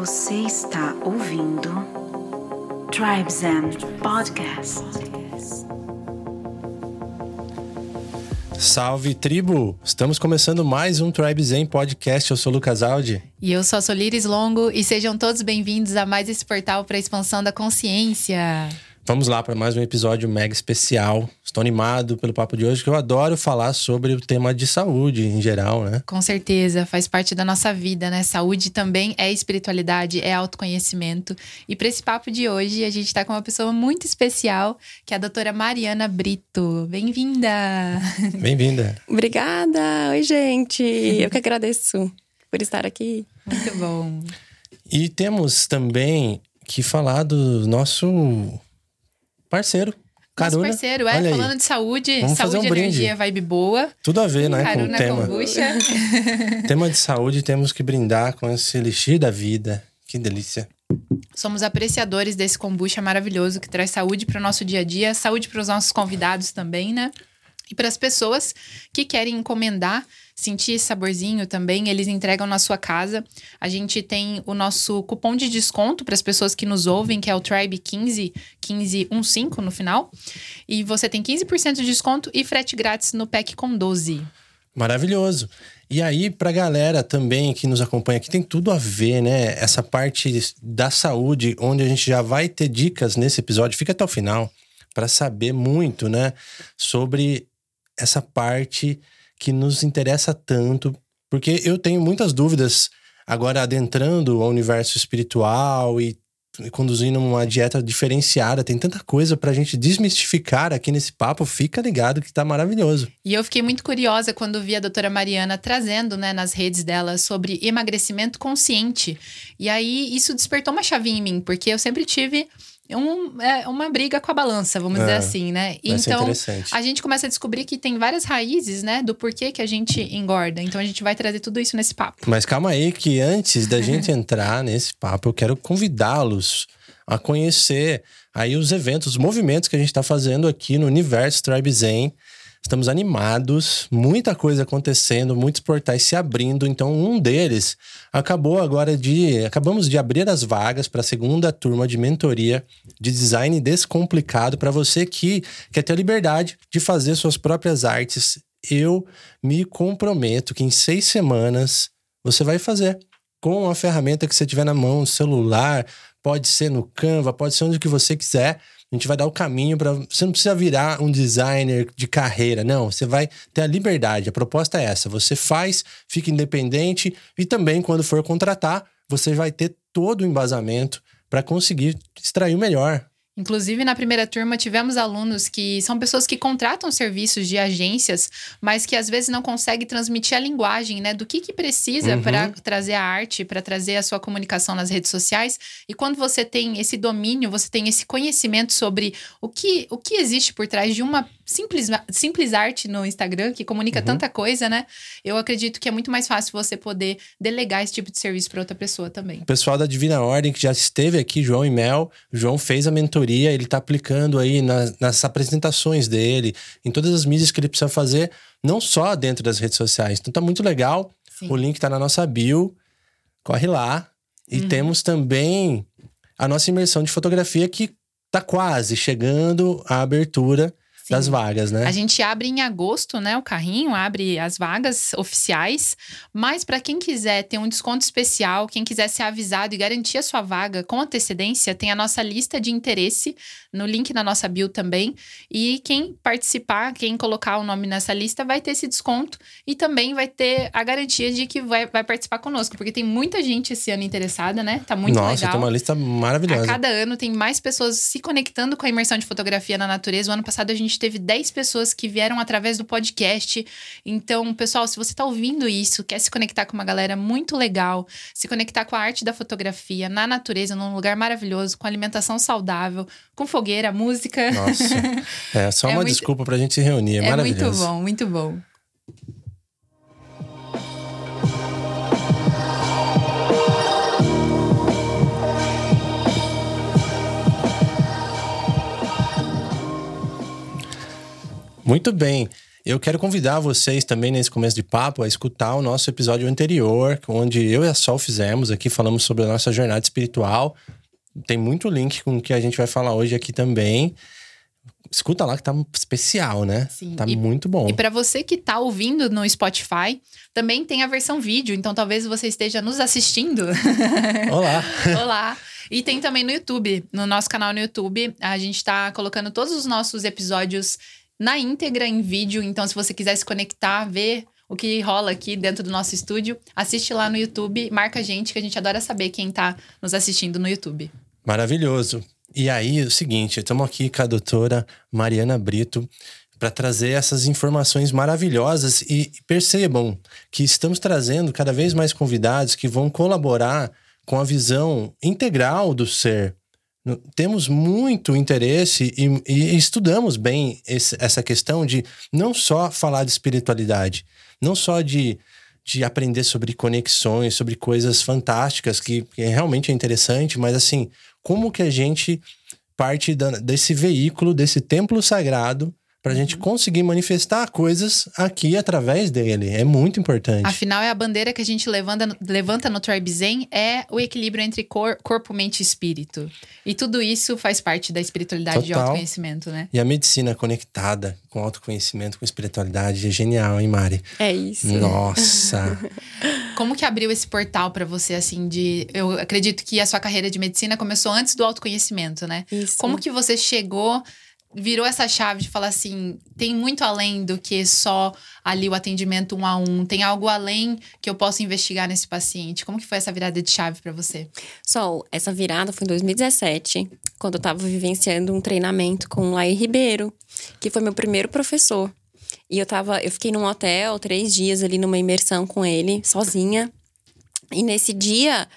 Você está ouvindo Tribes and Podcast. Salve tribo! Estamos começando mais um Tribe Zen Podcast. Eu sou o Lucas Aldi. E eu sou a Solires Longo e sejam todos bem-vindos a mais esse portal para a expansão da consciência. Vamos lá para mais um episódio mega especial. Estou animado pelo papo de hoje, que eu adoro falar sobre o tema de saúde em geral, né? Com certeza, faz parte da nossa vida, né? Saúde também é espiritualidade, é autoconhecimento. E para esse papo de hoje, a gente está com uma pessoa muito especial, que é a doutora Mariana Brito. Bem-vinda! Bem-vinda! Obrigada! Oi, gente! Eu que agradeço por estar aqui. Muito bom. E temos também que falar do nosso parceiro. Caruna. Nosso parceiro, é, Olha aí. falando de saúde, Vamos saúde, um brinde. energia, vibe boa. Tudo a ver, né, com Caruna o tema. kombucha. tema de saúde, temos que brindar com esse elixir da vida. Que delícia. Somos apreciadores desse kombucha maravilhoso que traz saúde para o nosso dia a dia, saúde para os nossos convidados também, né? E para as pessoas que querem encomendar, sentir esse saborzinho também, eles entregam na sua casa. A gente tem o nosso cupom de desconto para as pessoas que nos ouvem, que é o Tribe 15, 1515 no final. E você tem 15% de desconto e frete grátis no pack com 12. Maravilhoso. E aí, pra galera também que nos acompanha aqui, tem tudo a ver, né? Essa parte da saúde, onde a gente já vai ter dicas nesse episódio. Fica até o final para saber muito, né? Sobre essa parte que nos interessa tanto. Porque eu tenho muitas dúvidas agora adentrando o universo espiritual e conduzindo uma dieta diferenciada. Tem tanta coisa pra gente desmistificar aqui nesse papo. Fica ligado que tá maravilhoso. E eu fiquei muito curiosa quando vi a doutora Mariana trazendo, né, nas redes dela sobre emagrecimento consciente. E aí isso despertou uma chavinha em mim, porque eu sempre tive um, é, uma briga com a balança, vamos É, dizer assim, né? Então, a gente começa a descobrir que tem várias raízes, né, do porquê que a gente engorda. Então a gente vai trazer tudo isso nesse papo. Mas calma aí, que antes da gente entrar nesse papo, eu quero convidá-los a conhecer aí os eventos, os movimentos que a gente está fazendo aqui no Universo Tribe Zen. Estamos animados, muita coisa acontecendo, muitos portais se abrindo. Então, um deles acabou agora de. Acabamos de abrir as vagas para a segunda turma de mentoria de design descomplicado para você que quer ter a liberdade de fazer suas próprias artes. Eu me comprometo que em seis semanas você vai fazer com a ferramenta que você tiver na mão, celular, pode ser no Canva, pode ser onde que você quiser. A gente vai dar o caminho para você não precisa virar um designer de carreira, não. Você vai ter a liberdade. A proposta é essa. Você faz, fica independente e também quando for contratar, você vai ter todo o embasamento para conseguir extrair o melhor. Inclusive, na primeira turma, tivemos alunos que são pessoas que contratam serviços de agências, mas que às vezes não conseguem transmitir a linguagem, né? Do que, que precisa Uhum. para trazer a arte, para trazer a sua comunicação nas redes sociais. E quando você tem esse domínio, você tem esse conhecimento sobre o que, o que existe por trás de uma simples, simples arte no Instagram, que comunica Uhum. tanta coisa, né? Eu acredito que é muito mais fácil você poder delegar esse tipo de serviço para outra pessoa também. O pessoal da Divina Ordem, que já esteve aqui, João e Mel, João fez a mentoria, ele tá aplicando aí nas, nas apresentações dele, em todas as mídias que ele precisa fazer, não só dentro das redes sociais. Então tá muito legal. Sim. O link tá na nossa bio. Corre lá. E Uhum. temos também a nossa imersão de fotografia que tá quase chegando à abertura Sim. das vagas, né? A gente abre em agosto, né? O carrinho abre as vagas oficiais. Mas para quem quiser ter um desconto especial, quem quiser ser avisado e garantir a sua vaga com antecedência, tem a nossa lista de interesse no link na nossa bio também. E quem participar, quem colocar o nome nessa lista, vai ter esse desconto e também vai ter a garantia de que vai, vai participar conosco, porque tem muita gente esse ano interessada, né? Tá muito Nossa, legal. tem uma lista maravilhosa. A cada ano tem mais pessoas se conectando com a imersão de fotografia na natureza. O ano passado a gente teve 10 pessoas que vieram através do podcast. Então, pessoal, se você está ouvindo isso, quer se conectar com uma galera muito legal, se conectar com a arte da fotografia na natureza, num lugar maravilhoso, com alimentação saudável, com fogueira, música. Nossa. É só É uma muito- desculpa pra gente se reunir. É, É muito maravilhoso. bom, muito bom. Muito bem. Eu quero convidar vocês também nesse começo de papo a escutar o nosso episódio anterior, onde eu e a Sol fizemos aqui, falamos sobre a nossa jornada espiritual. Tem muito link com o que a gente vai falar hoje aqui também. Escuta lá que tá especial, né? Sim. Tá E- muito bom. E para você que tá ouvindo no Spotify, também tem a versão vídeo, então talvez você esteja nos assistindo. Olá. Olá! E tem também no YouTube, no nosso canal no YouTube, a gente tá colocando todos os nossos episódios na íntegra em vídeo, então se você quiser se conectar, ver o que rola aqui dentro do nosso estúdio, assiste lá no YouTube, marca a gente que a gente adora saber quem tá nos assistindo no YouTube. Maravilhoso. E aí, é o seguinte, estamos aqui com a doutora Mariana Brito para trazer essas informações maravilhosas e percebam que estamos trazendo cada vez mais convidados que vão colaborar com a visão integral do ser. Temos muito interesse e, e estudamos bem esse- essa questão de não só falar de espiritualidade, não só de, de aprender sobre conexões, sobre coisas fantásticas que, que realmente é interessante, mas assim, como que a gente parte da- desse veículo, desse templo sagrado, para a gente conseguir manifestar coisas aqui através dele. É muito importante. Afinal, é a bandeira que a gente levanta, no- levanta no Tribe Zen é o equilíbrio entre cor- corpo, mente e espírito. E tudo isso faz parte da espiritualidade de Total. autoconhecimento, né? E a medicina conectada com autoconhecimento, com espiritualidade é genial, hein, Mari? É isso. Nossa! Como que abriu esse portal pra você, assim, de... Eu acredito que a sua carreira de medicina começou antes do autoconhecimento, né? Isso. Como que você chegou, virou essa chave de falar assim, tem muito além do que só ali o atendimento um a um, tem algo além que eu posso investigar nesse paciente. Como que foi essa virada de chave pra você? Sol, essa virada foi em 2017, quando eu tava vivenciando um treinamento com o Laí Ribeiro, que foi meu primeiro professor. E eu tava, eu fiquei num hotel três dias ali numa imersão com ele, sozinha. E nesse dia,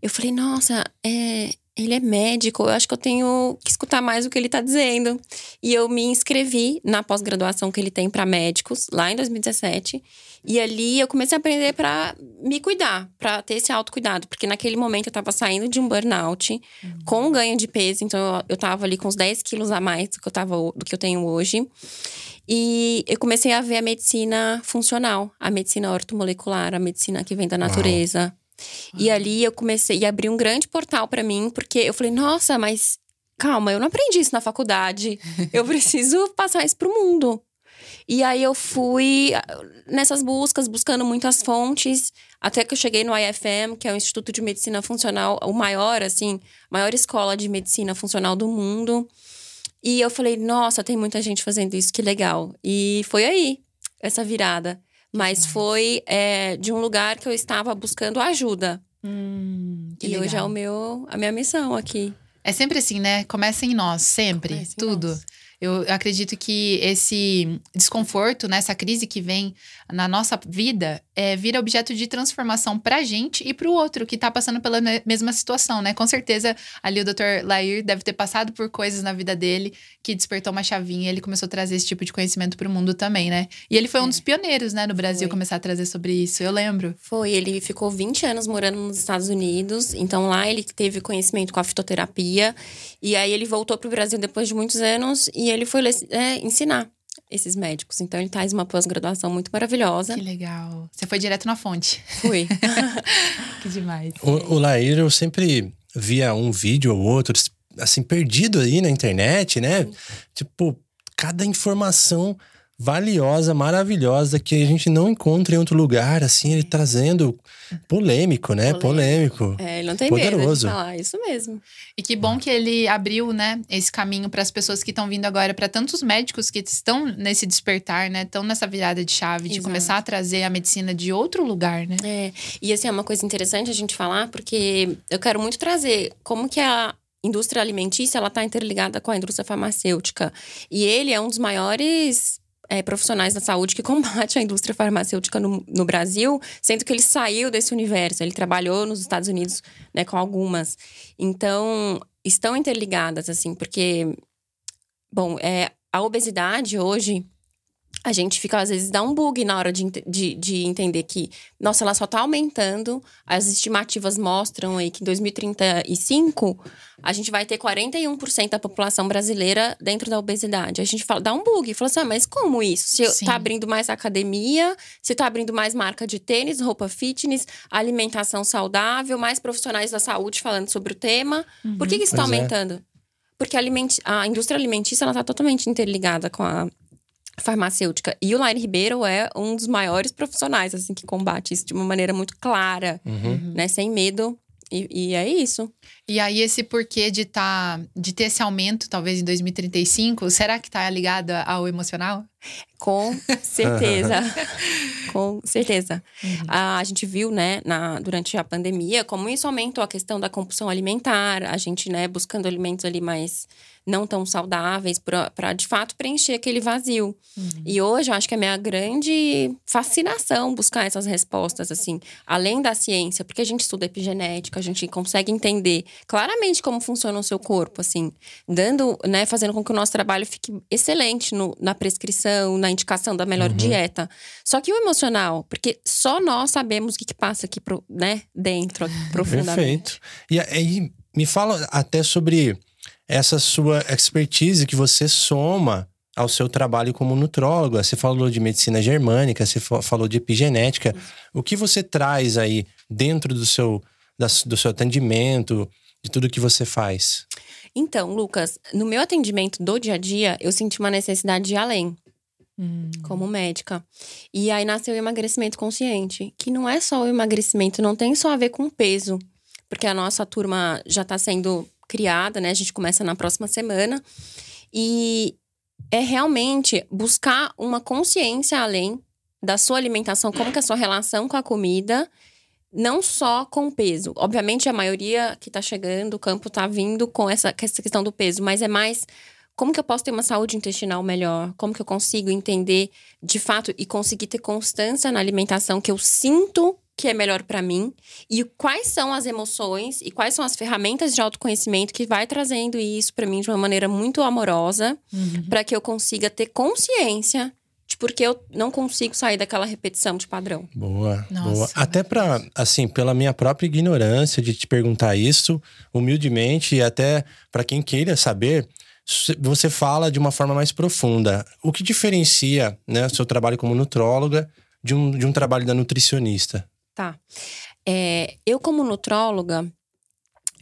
eu falei, nossa, é, ele é médico, eu acho que eu tenho que escutar mais o que ele tá dizendo. E eu me inscrevi na pós-graduação que ele tem para médicos, lá em 2017. E ali eu comecei a aprender para me cuidar, para ter esse autocuidado. Porque naquele momento eu tava saindo de um burnout, com ganho de peso. Então eu, eu tava ali com uns 10 quilos a mais do que eu, tava, do que eu tenho hoje. E eu comecei a ver a medicina funcional, a medicina ortomolecular, a medicina que vem da natureza. E ali eu comecei e abri um grande portal para mim, porque eu falei, nossa, mas calma, eu não aprendi isso na faculdade. Eu preciso passar isso pro mundo. E aí eu fui ah, nessas buscas, buscando muitas fontes, até que eu cheguei no IFM, que é o Instituto de Medicina Funcional, o maior, assim, maior escola de medicina funcional do mundo. E eu falei, nossa, tem muita gente fazendo isso, que legal. E foi aí, essa virada. Mas foi é, de um lugar que eu estava buscando ajuda. que e hoje é legal. o meu, a minha missão aqui. É sempre assim, né? Começa em nós, sempre, Começa em tudo. nós. Eu acredito que esse desconforto, né, essa crise que vem na nossa vida, é, vira objeto de transformação pra gente e pro outro que tá passando pela me- mesma situação, né? Com certeza, ali o Dr. Lair deve ter passado por coisas na vida dele que despertou uma chavinha e ele começou a trazer esse tipo de conhecimento pro mundo também, né? E ele foi um É. dos pioneiros, né, no Brasil, Foi. começar a trazer sobre isso. Eu lembro. Foi, ele ficou 20 anos morando nos Estados Unidos, então lá ele teve conhecimento com a fitoterapia, e aí ele voltou pro Brasil depois de muitos anos e ele foi é, ensinar esses médicos. Então ele faz uma pós-graduação muito maravilhosa. Que legal. Você foi direto na fonte. Fui. que demais. O, o Lair, eu sempre via um vídeo ou outro, assim, perdido aí na internet, né? Tipo, cada informação valiosa, maravilhosa, que a gente não encontra em outro lugar, assim, ele trazendo polêmico, né? Polêmico. É, ele não tem medo Poderoso. de falar, isso mesmo. E que bom que ele abriu, né, esse caminho para as pessoas que estão vindo agora, para tantos médicos que estão nesse despertar, né, estão nessa virada de chave, de Exato. começar a trazer a medicina de outro lugar, né? É, e assim, é uma coisa interessante a gente falar, porque eu quero muito trazer como que a indústria alimentícia ela está interligada com a indústria farmacêutica. E ele é um dos maiores é, profissionais da saúde que combate a indústria farmacêutica no, no Brasil, sendo que ele saiu desse universo. Ele trabalhou nos Estados Unidos né, com algumas. Então, estão interligadas, assim, porque, bom, é, a obesidade hoje a gente fica, às vezes, dá um bug na hora de, de, de, entender que, nossa, ela só tá aumentando. As estimativas mostram aí que em 2035 a gente vai ter 41% da população brasileira dentro da obesidade. A gente fala, dá um bug, fala assim: ah, mas como isso? Se Sim. tá abrindo mais academia, se tá abrindo mais marca de tênis, roupa fitness, alimentação saudável, mais profissionais da saúde falando sobre o tema. Uhum. Por que, que isso tá pois é. aumentando? É. Porque a, aliment... a indústria alimentícia ela tá totalmente interligada com a farmacêutica. E o Laine Ribeiro é um dos maiores profissionais, assim, que combate isso de uma maneira muito clara, uhum. né? Sem medo. E, e, é isso. E aí, esse porquê de, tá, de ter esse aumento, talvez em 2035, será que tá ligado ao emocional? Com certeza. Com certeza. Uhum. A, a gente viu, né, na, durante a pandemia, como isso aumentou a questão da compulsão alimentar, a gente, né, buscando alimentos ali mais não tão saudáveis para de fato preencher aquele vazio. Uhum. E hoje eu acho que é a minha grande fascinação buscar essas respostas assim, além da ciência, porque a gente estuda epigenética, a gente consegue entender claramente como funciona o seu corpo, assim, dando, né, fazendo com que o nosso trabalho fique excelente no, na prescrição, na indicação da melhor uhum. dieta. Só que o emocional, porque só nós sabemos o que, que passa aqui pro, né, dentro, profundamente. Perfeito. E aí me fala até sobre essa sua expertise que você soma ao seu trabalho como nutróloga. Você falou de medicina germânica, você falou de epigenética. O que você traz aí dentro do seu, do seu atendimento, de tudo que você faz? Então, Lucas, no meu atendimento do dia a dia, eu senti uma necessidade de ir além. Hum. Como médica. E aí nasceu o emagrecimento consciente, que não é só o emagrecimento, não tem só a ver com peso, porque a nossa turma já está sendo criada, né? A gente começa na próxima semana. E é realmente buscar uma consciência além da sua alimentação, como que é a sua relação com a comida, não só com peso. Obviamente, a maioria que tá chegando, o campo tá vindo com essa, com essa questão do peso, mas é mais como que eu posso ter uma saúde intestinal melhor? Como que eu consigo entender de fato e conseguir ter constância na alimentação que eu sinto que é melhor para mim e quais são as emoções e quais são as ferramentas de autoconhecimento que vai trazendo isso para mim de uma maneira muito amorosa, uhum. para que eu consiga ter consciência de porque eu não consigo sair daquela repetição de padrão. Boa, Nossa, boa. Até para assim, pela minha própria ignorância de te perguntar isso, humildemente e até para quem queira saber, você fala de uma forma mais profunda. O que diferencia, né, o seu trabalho como nutróloga de um, de um trabalho da nutricionista? Tá. É, eu, como nutróloga,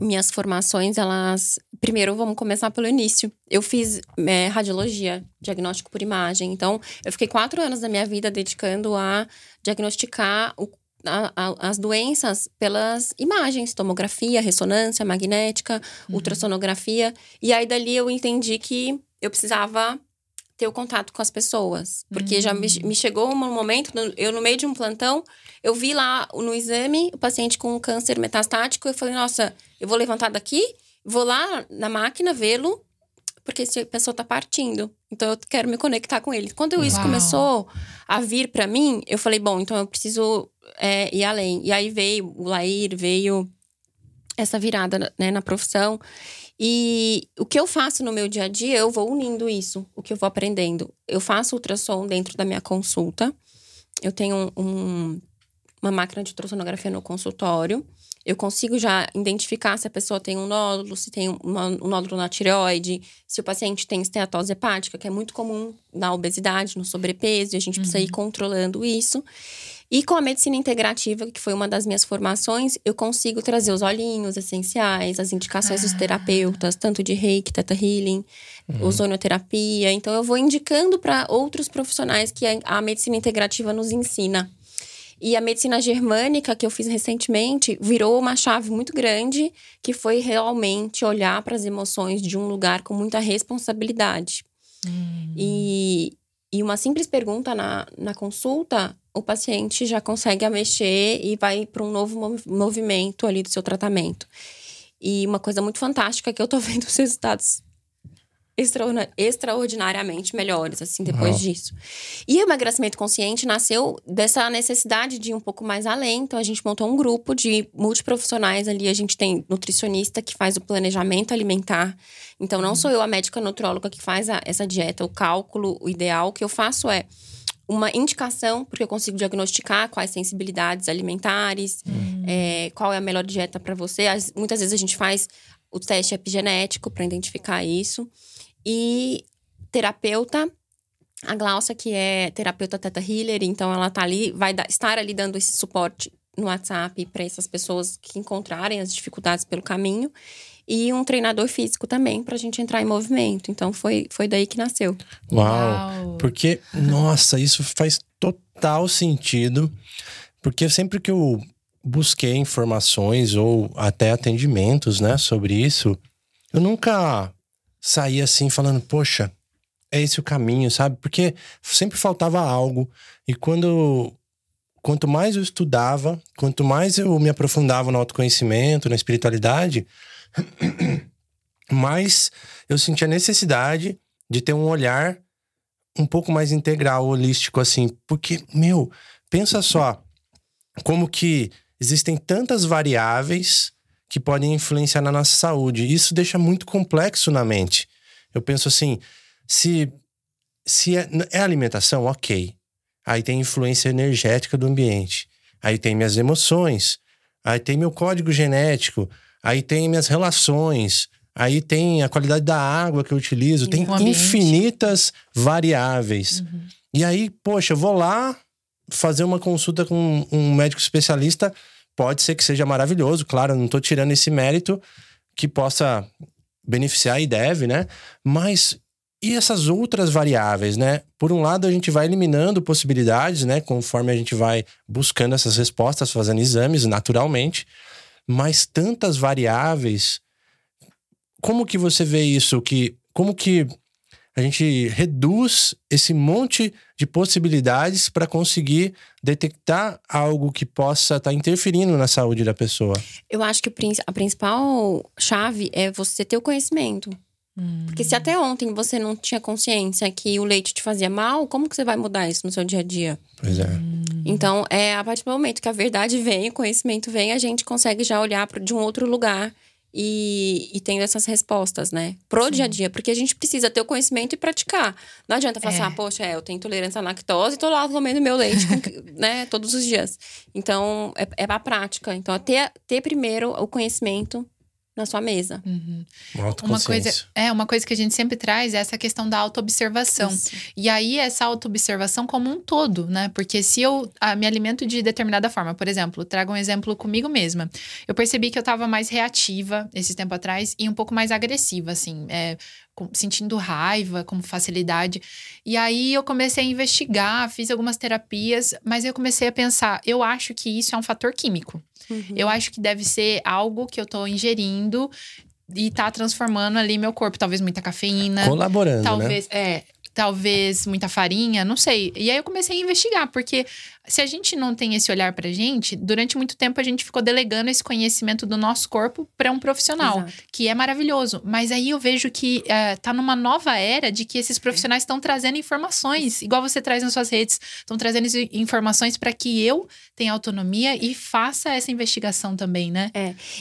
minhas formações, elas. Primeiro, vamos começar pelo início. Eu fiz é, radiologia, diagnóstico por imagem. Então, eu fiquei quatro anos da minha vida dedicando a diagnosticar o, a, a, as doenças pelas imagens, tomografia, ressonância magnética, uhum. ultrassonografia. E aí, dali, eu entendi que eu precisava ter o contato com as pessoas. Porque uhum. já me, me, chegou um momento, eu no meio de um plantão, eu vi lá no exame o paciente com câncer metastático. Eu falei, nossa, eu vou levantar daqui, vou lá na máquina vê-lo, porque essa pessoa tá partindo. Então eu quero me conectar com ele. Quando Uau. isso começou a vir para mim, eu falei, bom, então eu preciso é, ir além. E aí veio o Lair, veio essa virada né, na profissão. E o que eu faço no meu dia a dia, eu vou unindo isso, o que eu vou aprendendo. Eu faço ultrassom dentro da minha consulta. Eu tenho um, uma máquina de ultrassonografia no consultório. Eu consigo já identificar se a pessoa tem um nódulo, se tem uma, um nódulo na tireoide, se o paciente tem esteatose hepática, que é muito comum na obesidade, no sobrepeso, e a gente uhum. precisa ir uhum. controlando isso. E com a medicina integrativa, que foi uma das minhas formações, eu consigo trazer os olhinhos essenciais, as indicações ah. dos terapeutas, tanto de reiki, teta healing, uhum. ozonioterapia. Então, eu vou indicando para outros profissionais que a medicina integrativa nos ensina. E a medicina germânica, que eu fiz recentemente, virou uma chave muito grande, que foi realmente olhar para as emoções de um lugar com muita responsabilidade. Hum. E, e uma simples pergunta na, na consulta, o paciente já consegue mexer e vai para um novo mov movimento ali do seu tratamento. E uma coisa muito fantástica que eu tô vendo os resultados extraordinariamente melhores, assim, depois uhum. disso. E o emagrecimento consciente nasceu dessa necessidade de ir um pouco mais além. Então, a gente montou um grupo de multiprofissionais ali. A gente tem nutricionista que faz o planejamento alimentar. Então, não uhum. sou eu a médica nutróloga que faz a, essa dieta, o cálculo, o ideal. O que eu faço é uma indicação, porque eu consigo diagnosticar quais sensibilidades alimentares, é, qual é a melhor dieta para você. As- muitas vezes a gente faz o teste epigenético para identificar isso. E terapeuta, a Glaucia, que é terapeuta Teta Healer, então ela tá ali, vai dar- estar ali dando esse suporte no WhatsApp para essas pessoas que encontrarem as dificuldades pelo caminho. E um treinador físico também, para a gente entrar em movimento. Então foi, foi daí que nasceu. Uau. Uau. Porque, nossa, isso faz total sentido. Porque sempre que eu busquei informações ou até atendimentos, né, sobre isso, eu nunca saí assim falando, poxa, é esse o caminho, sabe? Porque sempre faltava algo. E quando quanto mais eu estudava, quanto mais eu me aprofundava no autoconhecimento, na espiritualidade, mais eu sentia necessidade de ter um olhar um pouco mais integral, holístico, assim. Porque, meu, pensa só, como que existem tantas variáveis que podem influenciar na nossa saúde. Isso deixa muito complexo na mente. Eu penso assim, se, se é, é alimentação, ok. Aí tem influência energética do ambiente. Aí tem minhas emoções. Aí tem meu código genético. Aí tem minhas relações. Aí tem a qualidade da água que eu utilizo. Tem infinitas variáveis. E aí, poxa, eu vou lá fazer uma consulta com um médico especialista. Pode ser que seja maravilhoso, claro, não tô tirando esse mérito que possa beneficiar e deve, né? Mas e essas outras variáveis, né? Por um lado, a gente vai eliminando possibilidades, né? Conforme a gente vai buscando essas respostas, fazendo exames naturalmente. Mas tantas variáveis. Como que você vê isso? Que, como que a gente reduz esse monte de possibilidades para conseguir detectar algo que possa estar interferindo na saúde da pessoa? Eu acho que a principal chave é você ter o conhecimento. Porque se até ontem você não tinha consciência que o leite te fazia mal, como que você vai mudar isso no seu dia a dia? Pois é. Então, é a partir do momento que a verdade vem, o conhecimento vem, a gente consegue já olhar de um outro lugar e, e tendo essas respostas, né? Pro dia a dia, porque a gente precisa ter o conhecimento e praticar. Não adianta falar É. assim, ah, poxa, é, eu tenho intolerância à lactose e tô lá comendo meu leite, com né, todos os dias. Então, é, é a prática. Então, é ter, ter primeiro o conhecimento na sua mesa. Uhum. Uma coisa, é, uma coisa que a gente sempre traz é essa questão da autoobservação. E aí, essa autoobservação como um todo, né? Porque se eu ah, me alimento de determinada forma, por exemplo, trago um exemplo comigo mesma. Eu percebi que eu tava mais reativa esse tempo atrás e um pouco mais agressiva, assim, é, com- sentindo raiva com facilidade. E aí eu comecei a investigar, fiz algumas terapias, mas eu comecei a pensar, eu acho que isso é um fator químico. Eu acho que deve ser algo que eu tô ingerindo e tá transformando ali meu corpo. Talvez muita cafeína. Colaborando, né? Talvez, é, talvez muita farinha, não sei. E aí eu comecei a investigar, porque se a gente não tem esse olhar pra gente, durante muito tempo a gente ficou delegando esse conhecimento do nosso corpo pra um profissional, Exato. que é maravilhoso. Mas aí eu vejo que é, tá numa nova era de que esses profissionais estão trazendo informações, igual você traz nas suas redes, estão trazendo informações pra que eu tenha autonomia e faça essa investigação também, né?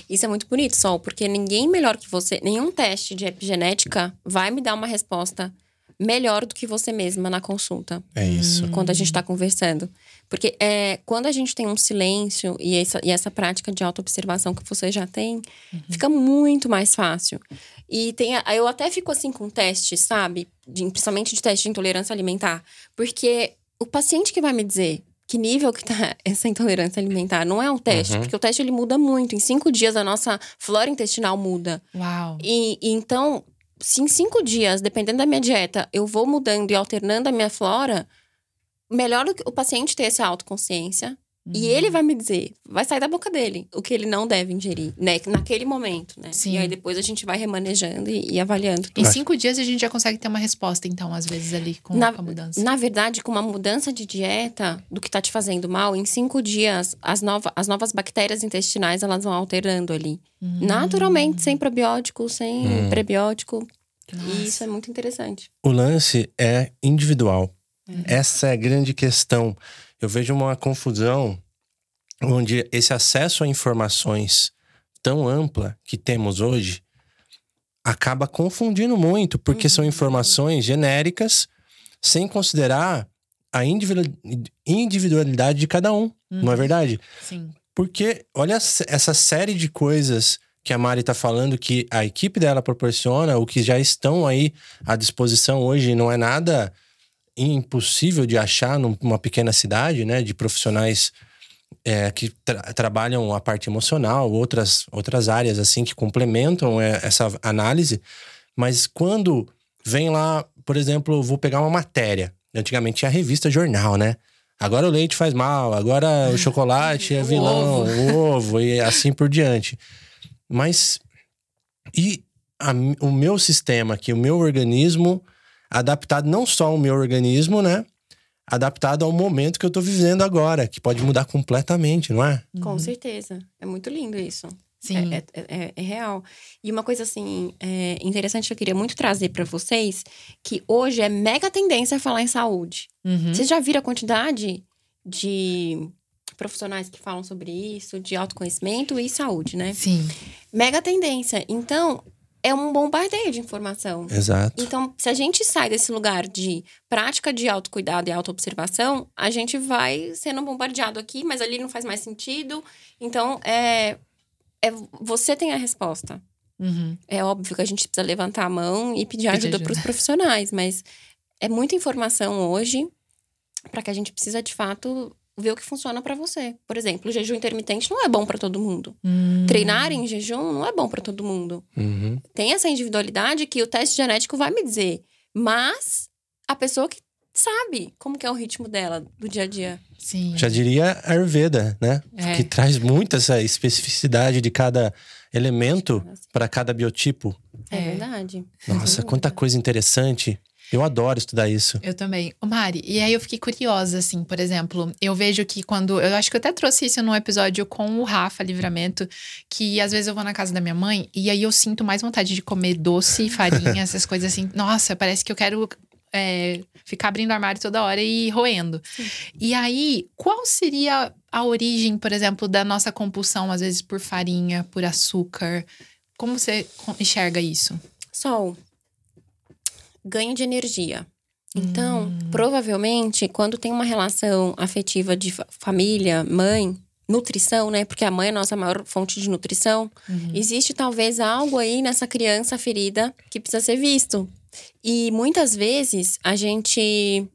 Isso é muito bonito, Sol, porque ninguém melhor que você, nenhum teste de epigenética vai me dar uma resposta melhor do que você mesma na consulta, É isso. quando a gente está conversando. Porque é, quando a gente tem um silêncio e essa, e essa prática de autoobservação que você já tem, fica muito mais fácil. E tem, a- eu até fico assim com testes, sabe? De- principalmente de teste de intolerância alimentar. Porque o paciente que vai me dizer que nível que tá essa intolerância alimentar não é um teste, porque o teste ele muda muito. Em cinco dias a nossa flora intestinal muda. Uau. E, e então, se em cinco dias, dependendo da minha dieta, eu vou mudando e alternando a minha flora, melhor o paciente ter essa autoconsciência. E ele vai me dizer, vai sair da boca dele o que ele não deve ingerir, né? Naquele momento, né? Sim. E aí depois a gente vai remanejando e, e avaliando Em cinco dias a gente já consegue ter uma resposta, então, às vezes, ali com, Na- com a mudança. Na verdade, com uma mudança de dieta do que tá te fazendo mal, em cinco dias, as, nova, as novas bactérias intestinais elas vão alterando ali. Hum. Naturalmente, sem probiótico, sem Hum. prebiótico. Nossa. E isso é muito interessante. O lance é individual. Uhum. Essa é a grande questão. Eu vejo uma confusão onde esse acesso a informações tão ampla que temos hoje acaba confundindo muito, porque Uhum. são informações genéricas sem considerar a individual- individualidade de cada um, não é verdade? Sim. Porque olha essa- série de coisas que a Mari tá falando que a equipe dela proporciona, o que já estão aí à disposição hoje, não é nada impossível de achar num- numa pequena cidade, né? De profissionais é, que tra- trabalham a parte emocional, outras, outras áreas assim que complementam é, essa análise. Mas quando vem lá, por exemplo, vou pegar uma matéria. Antigamente tinha revista jornal, né? Agora o leite faz mal, agora o chocolate é vilão, ovo. o ovo e assim por diante. Mas e a o meu sistema aqui, o meu organismo, adaptado não só ao meu organismo, né? Adaptado ao momento que eu tô vivendo agora, que pode mudar completamente, não é? Com certeza. É muito lindo isso. Sim. É, é- é- é real. E uma coisa assim é, interessante que eu queria muito trazer pra vocês, que hoje é mega tendência falar em saúde. Uhum. Vocês já viram a quantidade de profissionais que falam sobre isso, de autoconhecimento e saúde, né? Sim. Mega tendência. Então, é um bombardeio de informação. Exato. Então, se a gente sai desse lugar de prática de autocuidado e autoobservação, a gente vai sendo bombardeado aqui, mas ali não faz mais sentido. Então, é, é você tem a resposta. Uhum. É óbvio que a gente precisa levantar a mão e pedir Pedir ajuda ajuda. para os profissionais, mas é muita informação hoje para que a gente precisa de fato ver o que funciona para você. Por exemplo, o jejum intermitente não é bom para todo mundo. Hum. Treinar em jejum não é bom para todo mundo. Uhum. Tem essa individualidade que o teste genético vai me dizer, mas a pessoa que sabe como que é o ritmo dela do dia a dia. Sim. Já diria Ayurveda, né? É. Que traz muito essa especificidade de cada elemento para cada biotipo. É, É. verdade. Nossa, quanta dúvida. coisa interessante. Eu adoro estudar isso. Eu também. Ô, Mari, e aí eu fiquei curiosa, assim, por exemplo, eu vejo que quando. Eu acho que eu até trouxe isso num episódio com o Rafa Livramento, que às vezes eu vou na casa da minha mãe e aí eu sinto mais vontade de comer doce, farinha, essas coisas assim. Nossa, parece que eu quero. é, ficar abrindo armário toda hora e roendo. E aí, qual seria a origem, por exemplo, da nossa compulsão, às vezes, por farinha, por açúcar? Como você enxerga isso? Sol. Ganho de energia. Então, provavelmente, quando tem uma relação afetiva de fa- família, mãe, nutrição, né? Porque a mãe é a nossa maior fonte de nutrição. Existe talvez algo aí nessa criança ferida que precisa ser visto. E muitas vezes a gente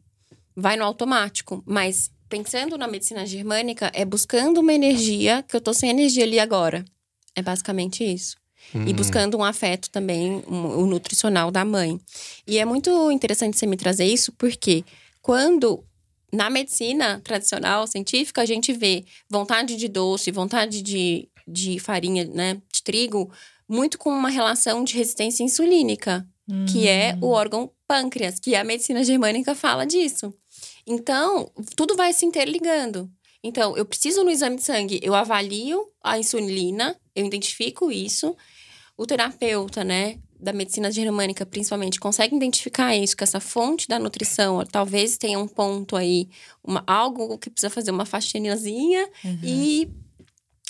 vai no automático, mas pensando na medicina germânica, é buscando uma energia que eu tô sem energia ali agora. É basicamente isso. E buscando um afeto também, um- o nutricional da mãe. E é muito interessante você me trazer isso, porque quando na medicina tradicional, científica, a gente vê vontade de doce, vontade de, de farinha, né, de trigo, muito com uma relação de resistência insulínica, que é o órgão pâncreas, que a medicina germânica fala disso. Então, tudo vai se interligando. Então, eu preciso no exame de sangue, eu avalio a insulina, eu identifico isso. O terapeuta, né, da medicina germânica, principalmente, consegue identificar isso, que essa fonte da nutrição, talvez tenha um ponto aí, uma, algo que precisa fazer uma faxinazinha e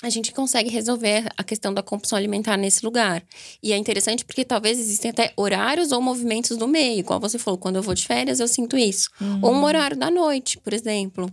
a gente consegue resolver a questão da compulsão alimentar nesse lugar. E é interessante porque talvez existem até horários ou movimentos do meio. Igual você falou, quando eu vou de férias, eu sinto isso. Ou um horário da noite, por exemplo.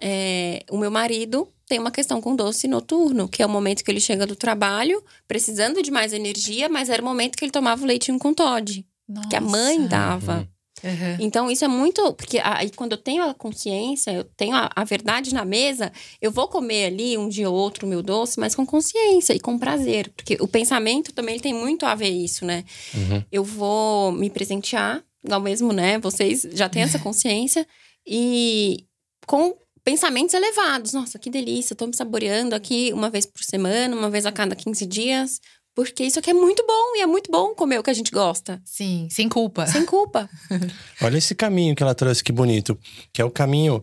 É, o meu marido tem uma questão com doce noturno, que é o momento que ele chega do trabalho, precisando de mais energia, mas era o momento que ele tomava o leitinho com Todd, que a mãe dava. Uhum. Então, isso é muito. Porque aí, quando eu tenho a consciência, eu tenho a, a verdade na mesa, eu vou comer ali um dia ou outro o meu doce, mas com consciência e com prazer. Porque o pensamento também ele tem muito a ver isso, né? Uhum. Eu vou me presentear, ao mesmo, né? Vocês já têm essa consciência. E com pensamentos elevados. Nossa, que delícia, tô me saboreando aqui uma vez por semana, uma vez a cada 15 dias. Porque isso aqui é muito bom e é muito bom comer o que a gente gosta. Sim, sem culpa. Sem culpa. Olha esse caminho que ela trouxe, que bonito. Que é o caminho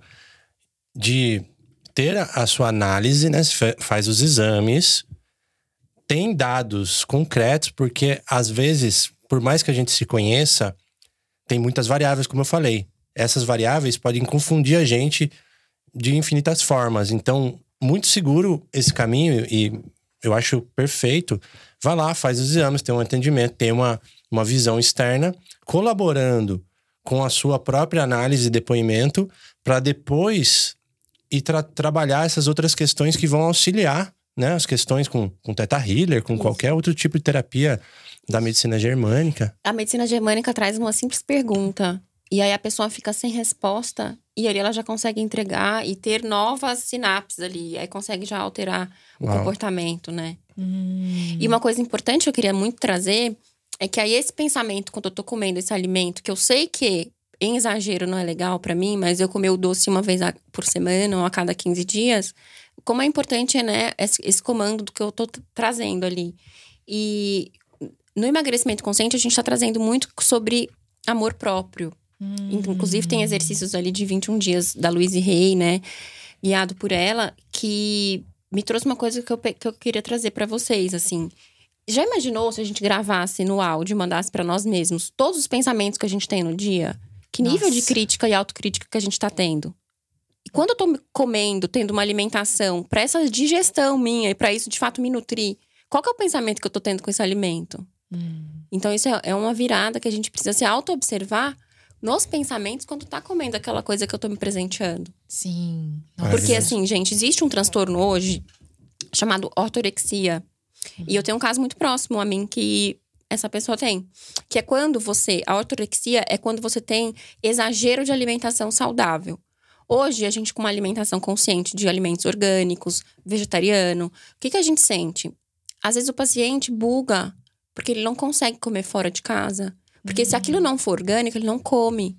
de ter a, sua análise, né? Faz os exames, tem dados concretos, porque às vezes, por mais que a gente se conheça, tem muitas variáveis, como eu falei. Essas variáveis podem confundir a gente de infinitas formas. Então, muito seguro esse caminho e eu acho perfeito. Vá lá, faz os exames, tem um atendimento, tem uma, uma visão externa, colaborando com a sua própria análise e depoimento, para depois ir tra trabalhar essas outras questões que vão auxiliar, né? As questões com, com Teta Healer, com Isso. qualquer outro tipo de terapia da medicina germânica. A medicina germânica traz uma simples pergunta. E aí a pessoa fica sem resposta. E ali ela já consegue entregar e ter novas sinapses ali. Aí consegue já alterar o Uau. comportamento, né? Hum. E uma coisa importante que eu queria muito trazer é que aí esse pensamento, quando eu tô comendo esse alimento, que eu sei que em exagero não é legal pra mim, mas eu comer o doce uma vez por semana ou a cada 15 dias, como é importante, né, esse, esse comando do que eu tô trazendo ali. E no emagrecimento consciente, a gente tá trazendo muito sobre amor próprio. Inclusive, tem exercícios ali de 21 dias da Louise Hay, né? Guiado por ela, que me trouxe uma coisa que eu, que eu queria trazer pra vocês, assim. Já imaginou se a gente gravasse no áudio e mandasse pra nós mesmos todos os pensamentos que a gente tem no dia? Que nível de Nossa. crítica e autocrítica que a gente tá tendo? E quando eu tô me comendo, tendo uma alimentação pra essa digestão minha e pra isso de fato me nutrir, qual que é o pensamento que eu tô tendo com esse alimento? Hum. Então, isso é, é uma virada que a gente precisa se auto-observar nos pensamentos quando tá comendo aquela coisa que eu tô me presenteando. Sim. Nossa. Porque, Maravilhoso. assim, gente, existe um transtorno hoje chamado ortorexia. E eu tenho um caso muito próximo a mim que essa pessoa tem. Que é quando você. A ortorexia é quando você tem exagero de alimentação saudável. Hoje, a gente, com uma alimentação consciente de alimentos orgânicos, vegetariano, o que, que a gente sente? Às vezes o paciente buga porque ele não consegue comer fora de casa. Porque se aquilo não for orgânico, ele não come.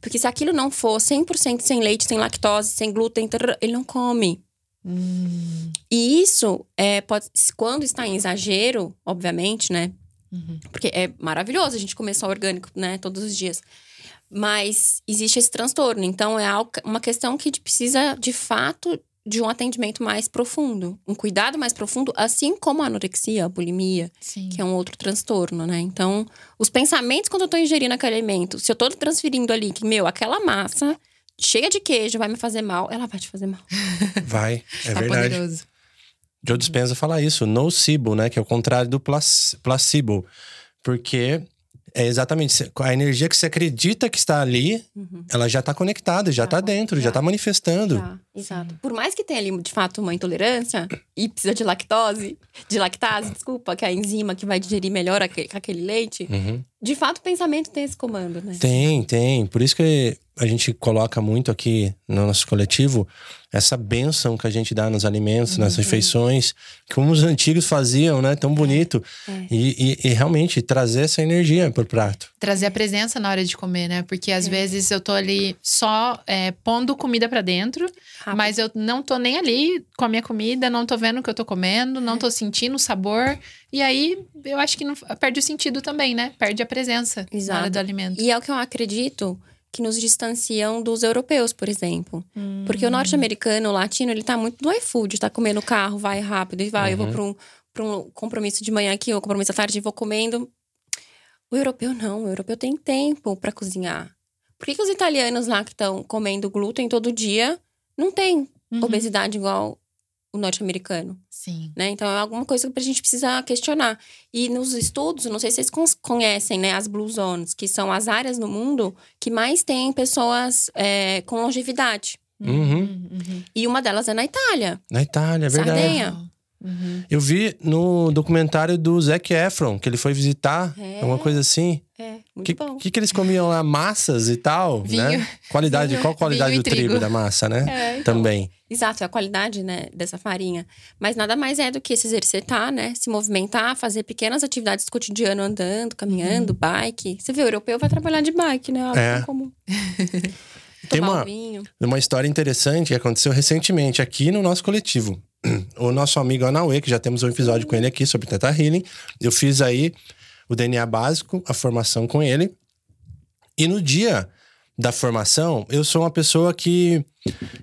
Porque se aquilo não for 100% sem leite, sem lactose, sem glúten, ele não come. Hum. E isso, é, pode, quando está em exagero, obviamente, né? Uhum. Porque é maravilhoso a gente comer só orgânico, né? Todos os dias. Mas existe esse transtorno. Então, é uma questão que precisa, de fato, de um atendimento mais profundo. Um cuidado mais profundo, assim como a anorexia, a bulimia, Sim. que é um outro transtorno, né? Então, os pensamentos quando eu tô ingerindo aquele alimento, se eu tô transferindo ali que, meu, aquela massa cheia de queijo vai me fazer mal, ela vai te fazer mal. Vai, é tá verdade. poderoso. Joe Dispenza fala isso, nocebo, né? Que é o contrário do plac- placebo. Porque é exatamente a energia que você acredita que está ali, ela já está conectada, já está Já, dentro, já já. está manifestando. Tá, exato. Por mais que tenha ali, de fato, uma intolerância e precisa de lactose, de lactase, desculpa, que é a enzima que vai digerir melhor aquele, aquele leite, Uhum. de fato o pensamento tem esse comando, né? Tem, tem. Por isso que a gente coloca muito aqui no nosso coletivo essa bênção que a gente dá nos alimentos, nas refeições, como os antigos faziam, né? Tão bonito. é. E, e- e realmente trazer essa energia pro prato. Trazer a presença na hora de comer, né? Porque às vezes eu tô ali só é, pondo comida pra dentro, Rápido. mas eu não tô nem ali com a minha comida, não tô vendo o que eu tô comendo, não tô sentindo o sabor. E aí eu acho que não, perde o sentido também, né? Perde a presença na Exato. hora do alimento. E é o que eu acredito que nos distanciam dos europeus, por exemplo. Porque o norte-americano, o latino, ele tá muito no iFood, tá comendo carro, vai rápido, e vai, eu vou Uhum. pra um, pra um compromisso de manhã aqui, ou compromisso à tarde, e vou comendo. O europeu não, o europeu tem tempo pra cozinhar. Por que, que os italianos lá que estão comendo glúten todo dia não têm Uhum. obesidade igual o norte-americano? Sim. né? Então é alguma coisa que a gente precisa questionar. E nos estudos, não sei se vocês conhecem, né, as Blue Zones, que são as áreas no mundo que mais têm pessoas é, com longevidade. Uhum. uhum. E uma delas é na Itália. Na Itália, é verdade. Sardenha. Uhum. Eu vi no documentário do Zac Efron, que ele foi visitar, É. alguma coisa assim. É, muito que, bom. que, que eles comiam lá? Massas e tal, Vinho. né? Qualidade, qual a qualidade do trigo. trigo. da massa, né? É, então. Também. Exato, é a qualidade, né, dessa farinha. Mas nada mais é do que se exercitar, né? Se movimentar, fazer pequenas atividades do cotidiano andando, caminhando, bike. Você vê, o europeu vai trabalhar de bike, né? Algo É. comum. Tem uma- um. Uma história interessante que aconteceu recentemente aqui no nosso coletivo. O nosso amigo Anauê, que já temos um episódio com ele aqui sobre Teta Healing. Eu fiz aí o DNA básico, a formação com ele. E no dia da formação, eu sou uma pessoa que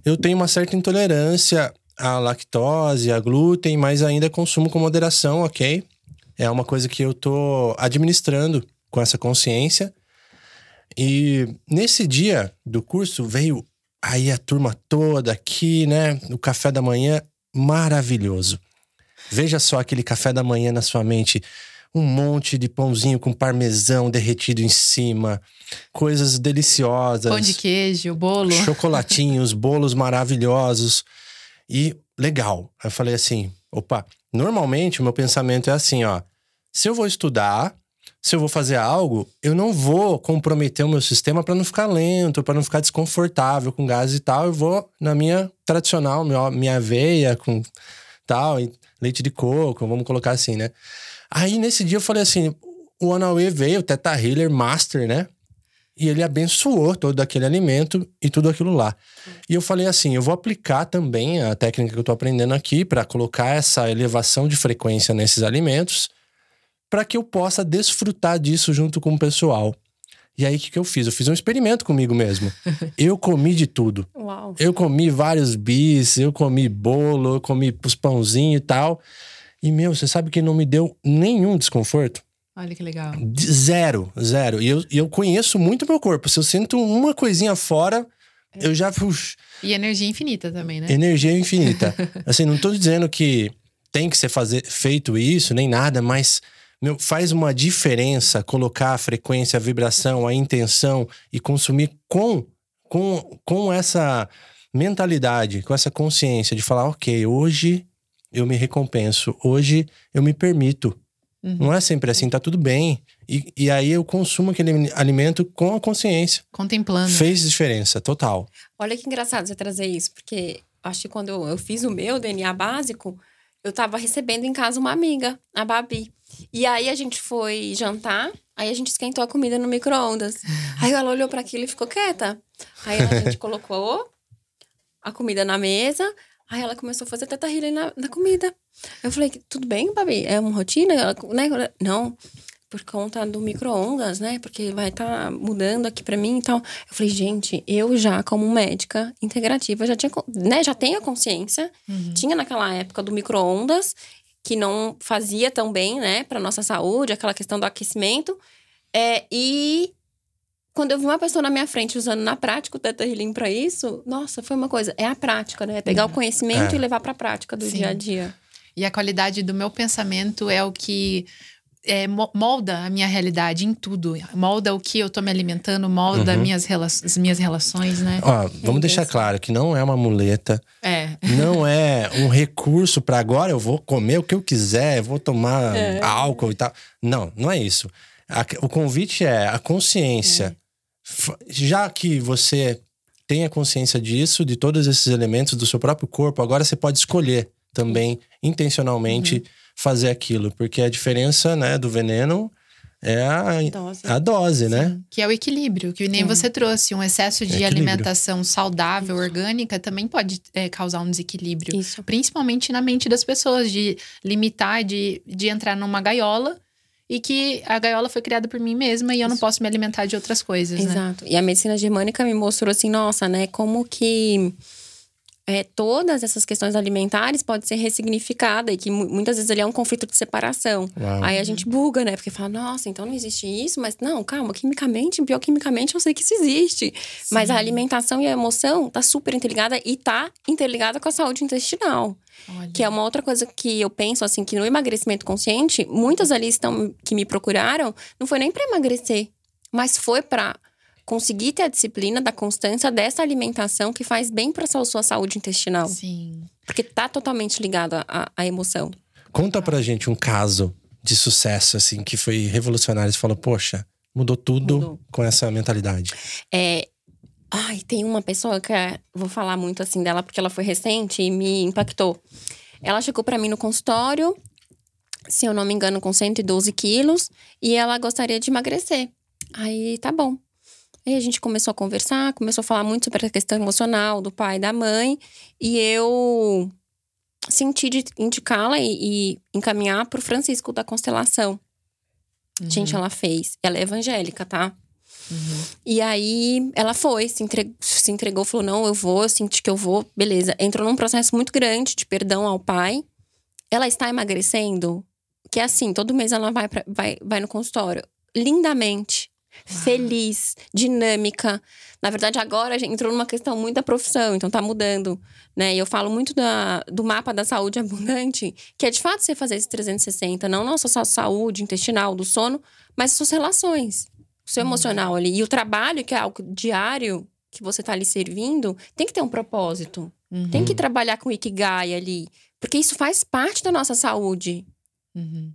eu tenho uma certa intolerância à lactose, a glúten, mas ainda consumo com moderação, ok? É uma coisa que eu tô administrando com essa consciência. E nesse dia do curso veio aí a turma toda aqui, né? O café da manhã maravilhoso. Veja só aquele café da manhã na sua mente. Um monte de pãozinho com parmesão derretido em cima, coisas deliciosas. Pão de queijo, bolo. Chocolatinhos, bolos maravilhosos. E legal. Eu falei assim: opa, normalmente o meu pensamento é assim, ó. Se eu vou estudar, se eu vou fazer algo, eu não vou comprometer o meu sistema para não ficar lento, para não ficar desconfortável com gás e tal. Eu vou na minha tradicional, minha, minha aveia com tal, leite de coco, vamos colocar assim, né? Aí nesse dia eu falei assim: o Anauê veio, o Teta Healer Master, né? E ele abençoou todo aquele alimento e tudo aquilo lá. E eu falei assim: eu vou aplicar também a técnica que eu tô aprendendo aqui para colocar essa elevação de frequência nesses alimentos, para que eu possa desfrutar disso junto com o pessoal. E aí, o que, que eu fiz? Eu fiz um experimento comigo mesmo. Eu comi de tudo. Uau. Eu comi vários bis, eu comi bolo, eu comi os pãozinhos e tal. E, meu, você sabe que não me deu nenhum desconforto? Olha que legal. Zero, zero. E eu, eu conheço muito meu corpo. Se eu sinto uma coisinha fora, eu já. E energia infinita também, né? energia infinita. assim, não tô dizendo que tem que ser fazer, feito isso, nem nada, mas meu, faz uma diferença colocar a frequência, a vibração, a intenção e consumir com, com, com essa mentalidade, com essa consciência de falar, ok, hoje eu me recompenso, hoje eu me permito. Não é sempre assim, tá tudo bem. E, e aí eu consumo aquele alimento com a consciência. Contemplando. Fez diferença, total. Olha que engraçado você trazer isso, porque acho que quando eu, eu fiz o meu DNA básico, eu tava recebendo em casa uma amiga, a Babi. E aí a gente foi jantar, aí a gente esquentou a comida no micro-ondas. Aí ela olhou para aquilo e ficou quieta. Aí a gente colocou a comida na mesa, aí ela começou a fazer teta healing na, na comida. Eu falei, tudo bem, Babi? É uma rotina? Ela, né? Não, por conta do micro-ondas, né? Porque vai estar mudando aqui para mim e tal. Eu falei, gente, eu já, como médica integrativa, já tinha, né? Já tenho a consciência. Tinha naquela época do micro-ondas, que não fazia tão bem, né, para nossa saúde, aquela questão do aquecimento. É, e quando eu vi uma pessoa na minha frente usando na prática o Teta Healing pra isso, nossa, foi uma coisa. É a prática, né? É pegar o conhecimento É. e levar pra prática do Sim. dia a dia. E a qualidade do meu pensamento é o que é, mo- molda a minha realidade em tudo. Molda o que eu tô me alimentando, molda Uhum. minhas as minhas relações, né? Ó, vamos deixar Deus. claro que não é uma muleta, É. não é um recurso para agora eu vou comer o que eu quiser, eu vou tomar álcool e tal. Não, não é isso. A- o convite é a consciência. Já que você tem a consciência disso, de todos esses elementos do seu próprio corpo, agora você pode escolher também, intencionalmente, fazer aquilo. Porque a diferença né, do veneno é a, Dose. a dose, né? Que é o equilíbrio, que nem você trouxe. Um excesso de Equilíbrio. alimentação saudável, orgânica, também pode é, causar um desequilíbrio. Isso. Principalmente na mente das pessoas, de limitar, de, de entrar numa gaiola e que a gaiola foi criada por mim mesma e eu não posso me alimentar de outras coisas, né? Exato. E a medicina germânica me mostrou assim, nossa, né, como que é, todas essas questões alimentares podem ser ressignificadas e que mu- muitas vezes ele é um conflito de separação. Uau. Aí a gente buga, né? Porque fala, nossa, então não existe isso, mas não, calma, quimicamente, bioquimicamente eu sei que isso existe. Mas a alimentação e a emoção tá super interligada e tá interligada com a saúde intestinal. Olha. Que é uma outra coisa que eu penso, assim, que no emagrecimento consciente, muitas ali estão que me procuraram, não foi nem para emagrecer, mas foi para conseguir ter a disciplina da constância dessa alimentação que faz bem para a sua saúde intestinal. Sim. Porque tá totalmente ligado à- à, emoção. Conta pra gente um caso de sucesso, assim, que foi revolucionário. Você falou, poxa, mudou tudo Mudou. com essa mentalidade. É. Ai, tem uma pessoa que é, vou falar muito assim dela porque ela foi recente e me impactou. Ela chegou pra mim no consultório, se eu não me engano, com 112 quilos, e ela gostaria de emagrecer. Aí, tá bom. Aí a gente começou a conversar, começou a falar muito sobre a questão emocional do pai e da mãe, e eu senti de indicá-la e, e encaminhar pro Francisco da Constelação. Gente, ela fez. Ela é evangélica, tá? E aí ela foi, se, entre- se entregou, falou: não, eu vou, eu senti que eu vou, beleza. Entrou num processo muito grande de perdão ao pai. Ela está emagrecendo, que é assim, todo mês ela vai, pra- vai, vai no consultório. Lindamente. Feliz, dinâmica. Na verdade, agora a gente entrou numa questão muito da profissão, então tá mudando, né? E eu falo muito da, do mapa da saúde abundante, que é de fato você fazer esse 360, não nossa só saúde intestinal, do sono, mas suas relações, o seu emocional ali. E o trabalho, que é algo diário, que você tá ali servindo, tem que ter um propósito. Uhum. Tem que trabalhar com o Ikigai ali. Porque isso faz parte da nossa saúde. Uhum.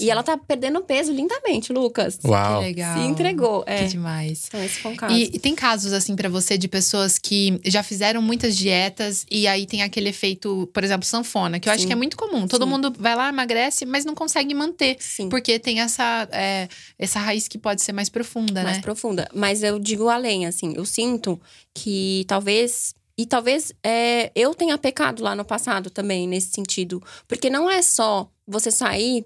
E ela tá perdendo peso lindamente, Lucas. Uau. Que legal. Se entregou. Que É. demais. Então, esse foi um caso. E, e tem casos, assim, pra você de pessoas que já fizeram muitas dietas e aí tem aquele efeito, por exemplo, sanfona, que eu acho Sim. que é muito comum. Todo Sim. mundo vai lá, emagrece, mas não consegue manter. Sim. Porque tem essa, é, essa raiz que pode ser mais profunda, mais né? profunda. Mas eu digo além, assim, eu sinto que talvez. E talvez é, eu tenha pecado lá no passado também, nesse sentido. Porque não é só você sair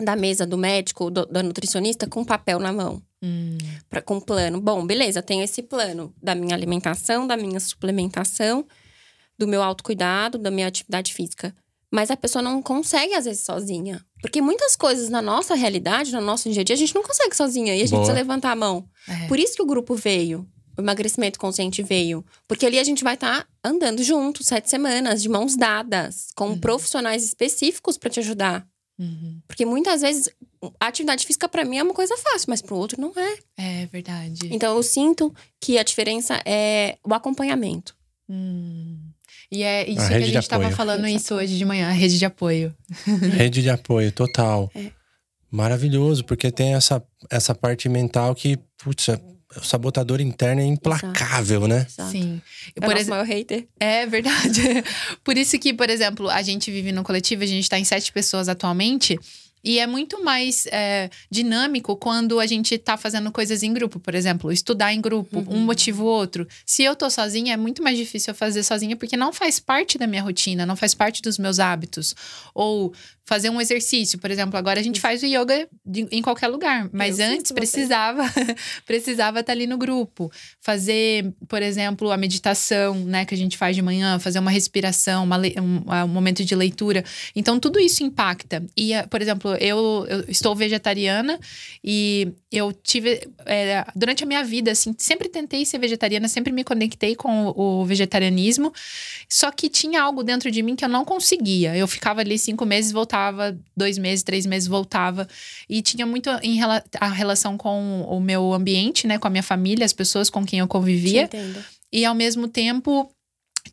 da mesa do médico, do, da nutricionista, com papel na mão. Hum, Pra, com plano. Bom, beleza, tenho esse plano da minha alimentação, da minha suplementação, do meu autocuidado, da minha atividade física. Mas a pessoa não consegue, às vezes, sozinha. Porque muitas coisas na nossa realidade, no nosso dia a dia, a gente não consegue sozinha. E a gente Boa. precisa levantar a mão. é. Por isso que o grupo veio. O emagrecimento consciente veio. Porque ali a gente vai estar andando junto, sete semanas, de mãos dadas, com Uhum. profissionais específicos para te ajudar. Uhum. Porque muitas vezes a atividade física para mim é uma coisa fácil, mas para o outro não é. É verdade. Então eu sinto que a diferença é o acompanhamento. Hum. E é isso A que a gente estava falando isso hoje de manhã, a rede de apoio. Rede de apoio, total. É. Maravilhoso, porque tem essa, essa parte mental que, putz, é- o sabotador interno é implacável, né? Exato. Sim. É Por o nosso exe- maior hater. É verdade. Por isso que, por exemplo, a gente vive no coletivo, a gente tá em sete pessoas atualmente. E é muito mais é, dinâmico quando a gente tá fazendo coisas em grupo. Por exemplo, estudar em grupo, um motivo ou outro. Se eu tô sozinha, é muito mais difícil eu fazer sozinha, porque não faz parte da minha rotina, não faz parte dos meus hábitos. Ou fazer um exercício, por exemplo, agora a gente faz o yoga de- em qualquer lugar. Mas Eu antes precisava precisava estar ali no grupo. Fazer, por exemplo, a meditação, né, que a gente faz de manhã, fazer uma respiração, uma um, ah, um momento de leitura. Então, tudo isso impacta. E, ah, por exemplo, eu, eu estou vegetariana e eu tive, é, durante a minha vida, assim, sempre tentei ser vegetariana, sempre me conectei com o, o vegetarianismo, só que tinha algo dentro de mim que eu não conseguia. Eu ficava ali cinco meses, voltava, dois meses, três meses, voltava. E tinha muito em rela- a relação com o meu ambiente, né? Com a minha família, as pessoas com quem eu Te convivia. entendo. E ao mesmo tempo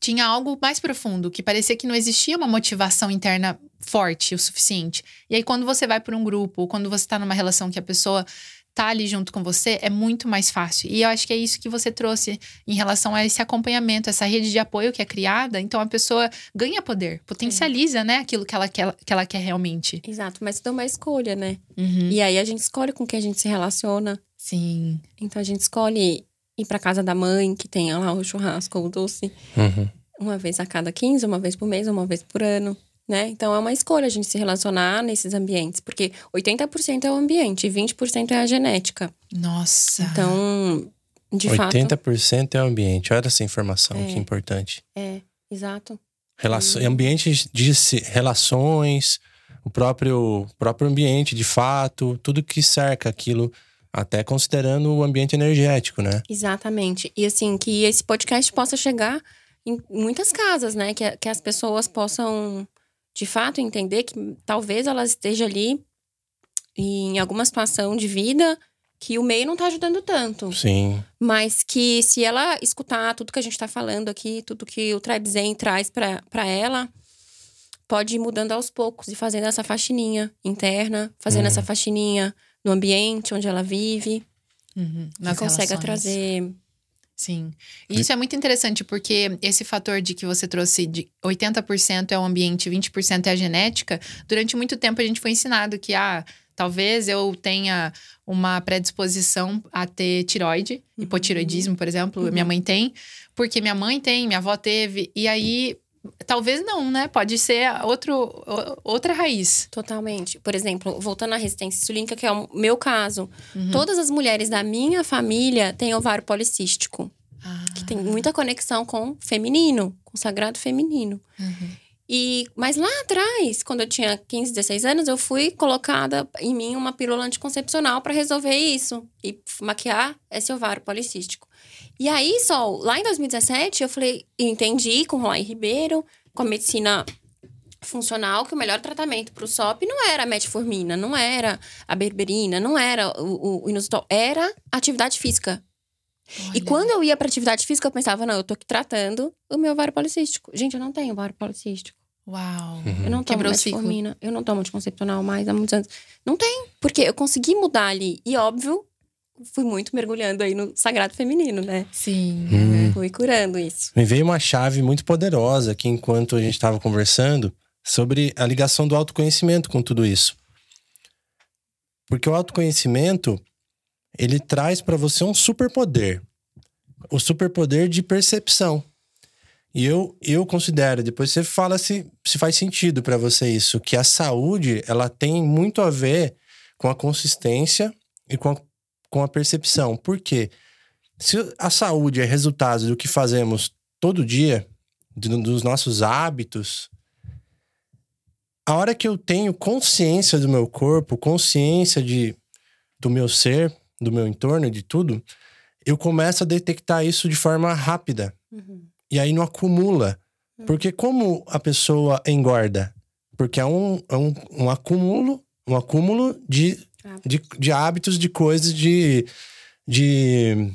tinha algo mais profundo, que parecia que não existia uma motivação interna forte o suficiente. E aí, quando você vai para um grupo, ou quando você tá numa relação que a pessoa tá ali junto com você, é muito mais fácil. E eu acho que é isso que você trouxe em relação a esse acompanhamento, essa rede de apoio que é criada. Então a pessoa ganha poder, potencializa, né, aquilo que ela quer, que ela quer realmente. Exato, mas tudo é uma escolha, né? Uhum. E aí a gente escolhe com quem a gente se relaciona. Sim. Então a gente escolhe ir pra casa da mãe, que tenha lá o churrasco ou o doce, Uhum. uma vez a cada 15, uma vez por mês, uma vez por ano. Né? Então é uma escolha a gente se relacionar nesses ambientes, porque 80% é o ambiente e 20% é a genética. Nossa. Então, de fato. 80% é o ambiente. Olha essa informação, É. que importante. É, exato. Relaço, Hum. Ambientes de relações, o próprio, próprio ambiente, de fato, tudo que cerca aquilo, até considerando o ambiente energético, né? Exatamente. E assim, que esse podcast possa chegar em muitas casas, né? Que, que as pessoas possam, de fato, entender que talvez elas estejam ali em alguma situação de vida que o meio não tá ajudando tanto. Sim. Mas que se ela escutar tudo que a gente tá falando aqui, tudo que o Tribe Zen traz pra ela, pode ir mudando aos poucos e fazendo essa faxininha interna, fazendo Hum. essa faxininha no ambiente onde ela vive. Uhum. Que consegue trazer Sim. E isso é muito interessante, porque esse fator de que você trouxe de 80% é o ambiente, 20% é a genética, durante muito tempo a gente foi ensinado que, ah, talvez eu tenha uma predisposição a ter tiroide, hipotiroidismo, por exemplo, minha mãe tem, porque minha mãe tem, minha avó teve, e aí. Talvez não, né? Pode ser outro, outra raiz. Totalmente. Por exemplo, voltando à resistência insulínica, que é o meu caso. Uhum. Todas as mulheres da minha família têm ovário policístico, Ah, que tem muita conexão com feminino, com o sagrado feminino. uhum. E, mas lá atrás, quando eu tinha 15, 16 anos, eu fui colocada em mim uma pílula anticoncepcional para resolver isso e maquiar esse ovário policístico. E aí, Sol, lá em 2017, eu falei, entendi com o Roy Ribeiro, com a medicina funcional, que o melhor tratamento para o SOP não era a metformina, não era a berberina, não era o, o inositol, era atividade física. E Olha. quando eu ia para atividade física, eu pensava, não, eu tô aqui tratando o meu ovário policístico. Gente, eu não tenho ovário policístico. Uau. Eu não tomo Quebrou metformina, eu não tomo anticoncepcional mais há muitos anos. Não tem, porque eu consegui mudar ali. E óbvio, fui muito mergulhando aí no sagrado feminino, né? Sim. Hum. Fui curando isso. Me veio uma chave muito poderosa aqui enquanto a gente estava conversando sobre a ligação do autoconhecimento com tudo isso. Porque o autoconhecimento, ele traz para você um superpoder. O superpoder de percepção. E eu, eu considero, depois você fala se, se faz sentido para você isso, que a saúde, ela tem muito a ver com a consistência e com a, com a percepção. Por quê? Se a saúde é resultado do que fazemos todo dia, do- dos nossos hábitos, a hora que eu tenho consciência do meu corpo, consciência de, do meu ser, do meu entorno, de tudo, eu começo a detectar isso de forma rápida. E aí não acumula. Porque como a pessoa engorda? Porque é um, é um, um acúmulo, um acúmulo de, de, de hábitos, de coisas, de, de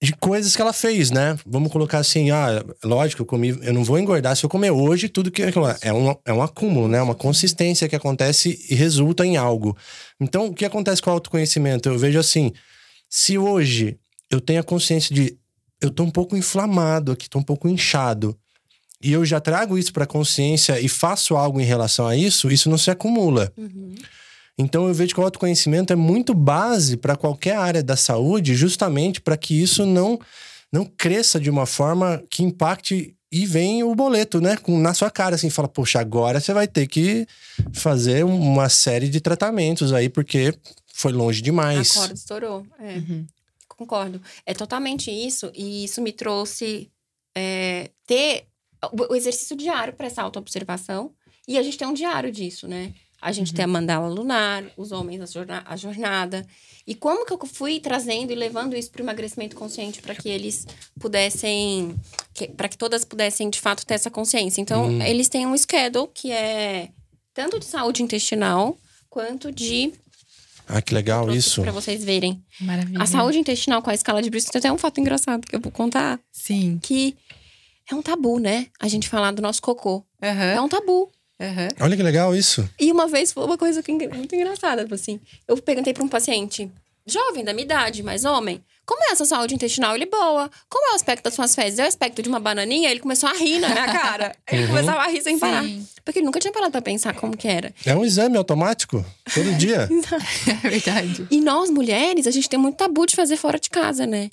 de coisas que ela fez, né? Vamos colocar assim, ah, lógico, eu comi, eu não vou engordar se eu comer hoje tudo que é um, é um acúmulo, né? Uma consistência que acontece e resulta em algo. Então, o que acontece com o autoconhecimento? Eu vejo assim, se hoje eu tenho a consciência de eu tô um pouco inflamado aqui, tô um pouco inchado, e eu já trago isso para consciência e faço algo em relação a isso, isso não se acumula. Então eu vejo que o autoconhecimento é muito base para qualquer área da saúde, justamente para que isso não não cresça de uma forma que impacte e vem o boleto, né, com, na sua cara assim, fala, poxa, agora você vai ter que fazer uma série de tratamentos aí porque foi longe demais. A corda estourou. É. Uhum. Concordo. É totalmente isso. E isso me trouxe é, ter o o exercício diário para essa autoobservação. E a gente tem um diário disso, né? A gente tem a mandala lunar, os homens a, jorna- a jornada. E como que eu fui trazendo e levando isso para o emagrecimento consciente para que eles pudessem. para que todas pudessem, de fato, ter essa consciência. Então, eles têm um schedule que é tanto de saúde intestinal quanto de. Ah, que legal isso. Para vocês verem. Maravilha. A saúde intestinal com a escala de Bristol tem até um fato engraçado que eu vou contar. Sim. Que é um tabu, né? A gente falar do nosso cocô. É Aham. um tabu. Aham. Olha que legal isso. E uma vez foi uma coisa muito engraçada, tipo assim. Eu perguntei pra um paciente jovem, da minha idade, mas homem, como é essa saúde intestinal? Ele, boa. Como é o aspecto das suas fezes? É o aspecto de uma bananinha? Ele começou a rir na minha cara. Ele começava a rir sem parar. Sim. Porque ele nunca tinha parado pra pensar como que era. É um exame automático todo dia. É verdade. E nós, mulheres, a gente tem muito tabu de fazer fora de casa, né?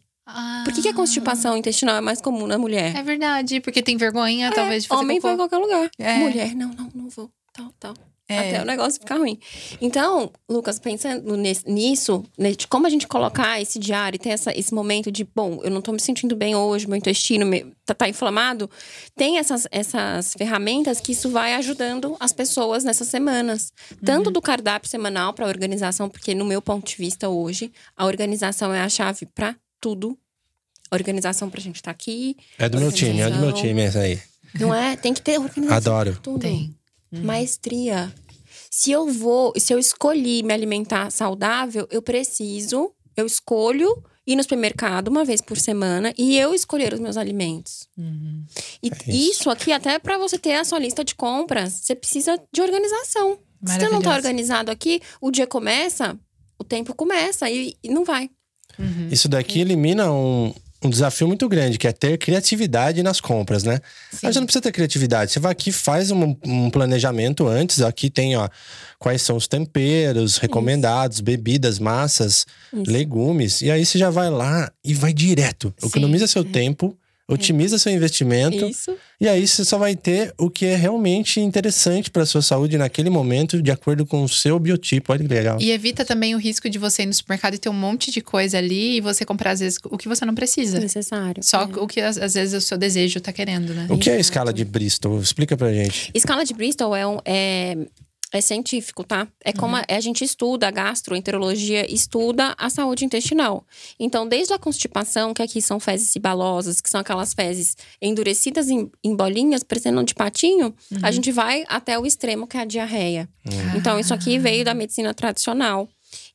Por que, que a constipação intestinal é mais comum na mulher? É verdade, porque tem vergonha, talvez, de fazer Homem cocô. vai em qualquer lugar. É. Mulher, não, não, não vou. Tal, tal. É. Até o negócio ficar ruim. Então, Lucas, pensando nisso, né, de como a gente colocar esse diário e ter essa, esse momento de, bom, eu não tô me sentindo bem hoje, meu intestino me- tá, tá inflamado, tem essas, essas ferramentas que isso vai ajudando as pessoas nessas semanas. Tanto do cardápio semanal para organização, porque no meu ponto de vista hoje, a organização é a chave para tudo. Organização pra gente estar aqui. É do meu time, é do meu time essa aí. Não é? Tem que ter organização. Adoro. pra Tudo. Tem. Maestria. Se eu vou, se eu escolhi me alimentar saudável, eu preciso, eu escolho ir no supermercado uma vez por semana e eu escolher os meus alimentos. E É isso. isso. aqui, até para você ter a sua lista de compras, você precisa de organização. Se você não tá organizado aqui, o dia começa, o tempo começa e, e não vai. Isso daqui elimina um, um desafio muito grande, que é ter criatividade nas compras, né? Sim. Aí você não precisa ter criatividade. Você vai aqui, faz um, um planejamento antes. Aqui tem, ó, quais são os temperos recomendados, bebidas, massas, legumes. E aí você já vai lá e vai direto. Sim. Economiza seu tempo, Otimiza seu investimento. Isso. E aí você só vai ter o que é realmente interessante para sua saúde naquele momento, de acordo com o seu biotipo. Olha que legal. E evita também o risco de você ir no supermercado e ter um monte de coisa ali e você comprar, às vezes, o que você não precisa. Necessário. Só É. o que, às, vezes, o seu desejo tá querendo, né? O que é a escala de Bristol? Explica pra gente. Escala de Bristol é, um- é, é científico, tá? É como a, a gente estuda, a gastroenterologia estuda a saúde intestinal. Então, desde a constipação, que aqui são fezes cibalosas, que são aquelas fezes endurecidas em, em bolinhas, parecendo de patinho, a gente vai até o extremo, que é a diarreia. Então, isso aqui veio da medicina tradicional.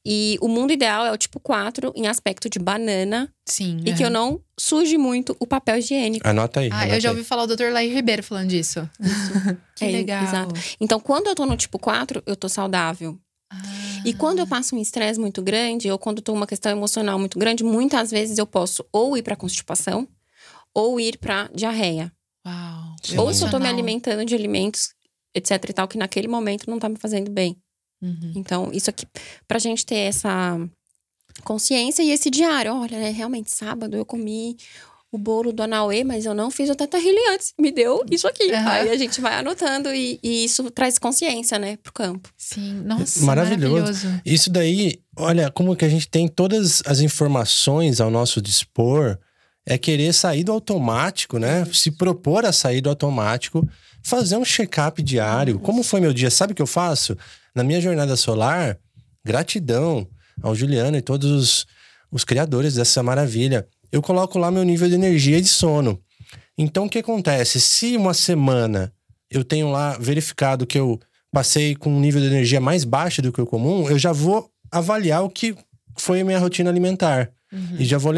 E o mundo ideal é o tipo 4, em aspecto de banana, Sim. e que eu não suje muito o papel higiênico. Anota aí. Ah, anota eu já aí. ouvi falar o Dr. Laí Ribeiro falando disso. que É, legal. exato. Então, quando eu tô no tipo 4, eu tô saudável. Ah. E quando eu passo um estresse muito grande, ou quando eu tô uma questão emocional muito grande, muitas vezes eu posso ou ir pra constipação, ou ir pra diarreia. Uau. Ou se eu tô me alimentando de alimentos, etc e tal, que naquele momento não tá me fazendo bem. Uhum. Então, isso aqui, pra gente ter essa consciência e esse diário. Olha, né, realmente, sábado eu comi o bolo do Anauê, mas eu não fiz o Teta antes. Me deu isso aqui. Aham. Aí a gente vai anotando e, e isso traz consciência, né, pro campo. Sim. Nossa, Maravilhoso. maravilhoso. Isso daí, olha, como que a gente tem todas as informações ao nosso dispor, é querer sair do automático, né? Se propor a sair do automático, fazer um check-up diário. Como foi meu dia? Sabe o que eu faço? Na minha jornada solar, gratidão ao Juliano e todos os, os criadores dessa maravilha. Eu coloco lá meu nível de energia e de sono. Então, o que acontece? Se uma semana eu tenho lá verificado que eu passei com um nível de energia mais baixo do que o comum, eu já vou avaliar o que foi a minha rotina alimentar. E já vou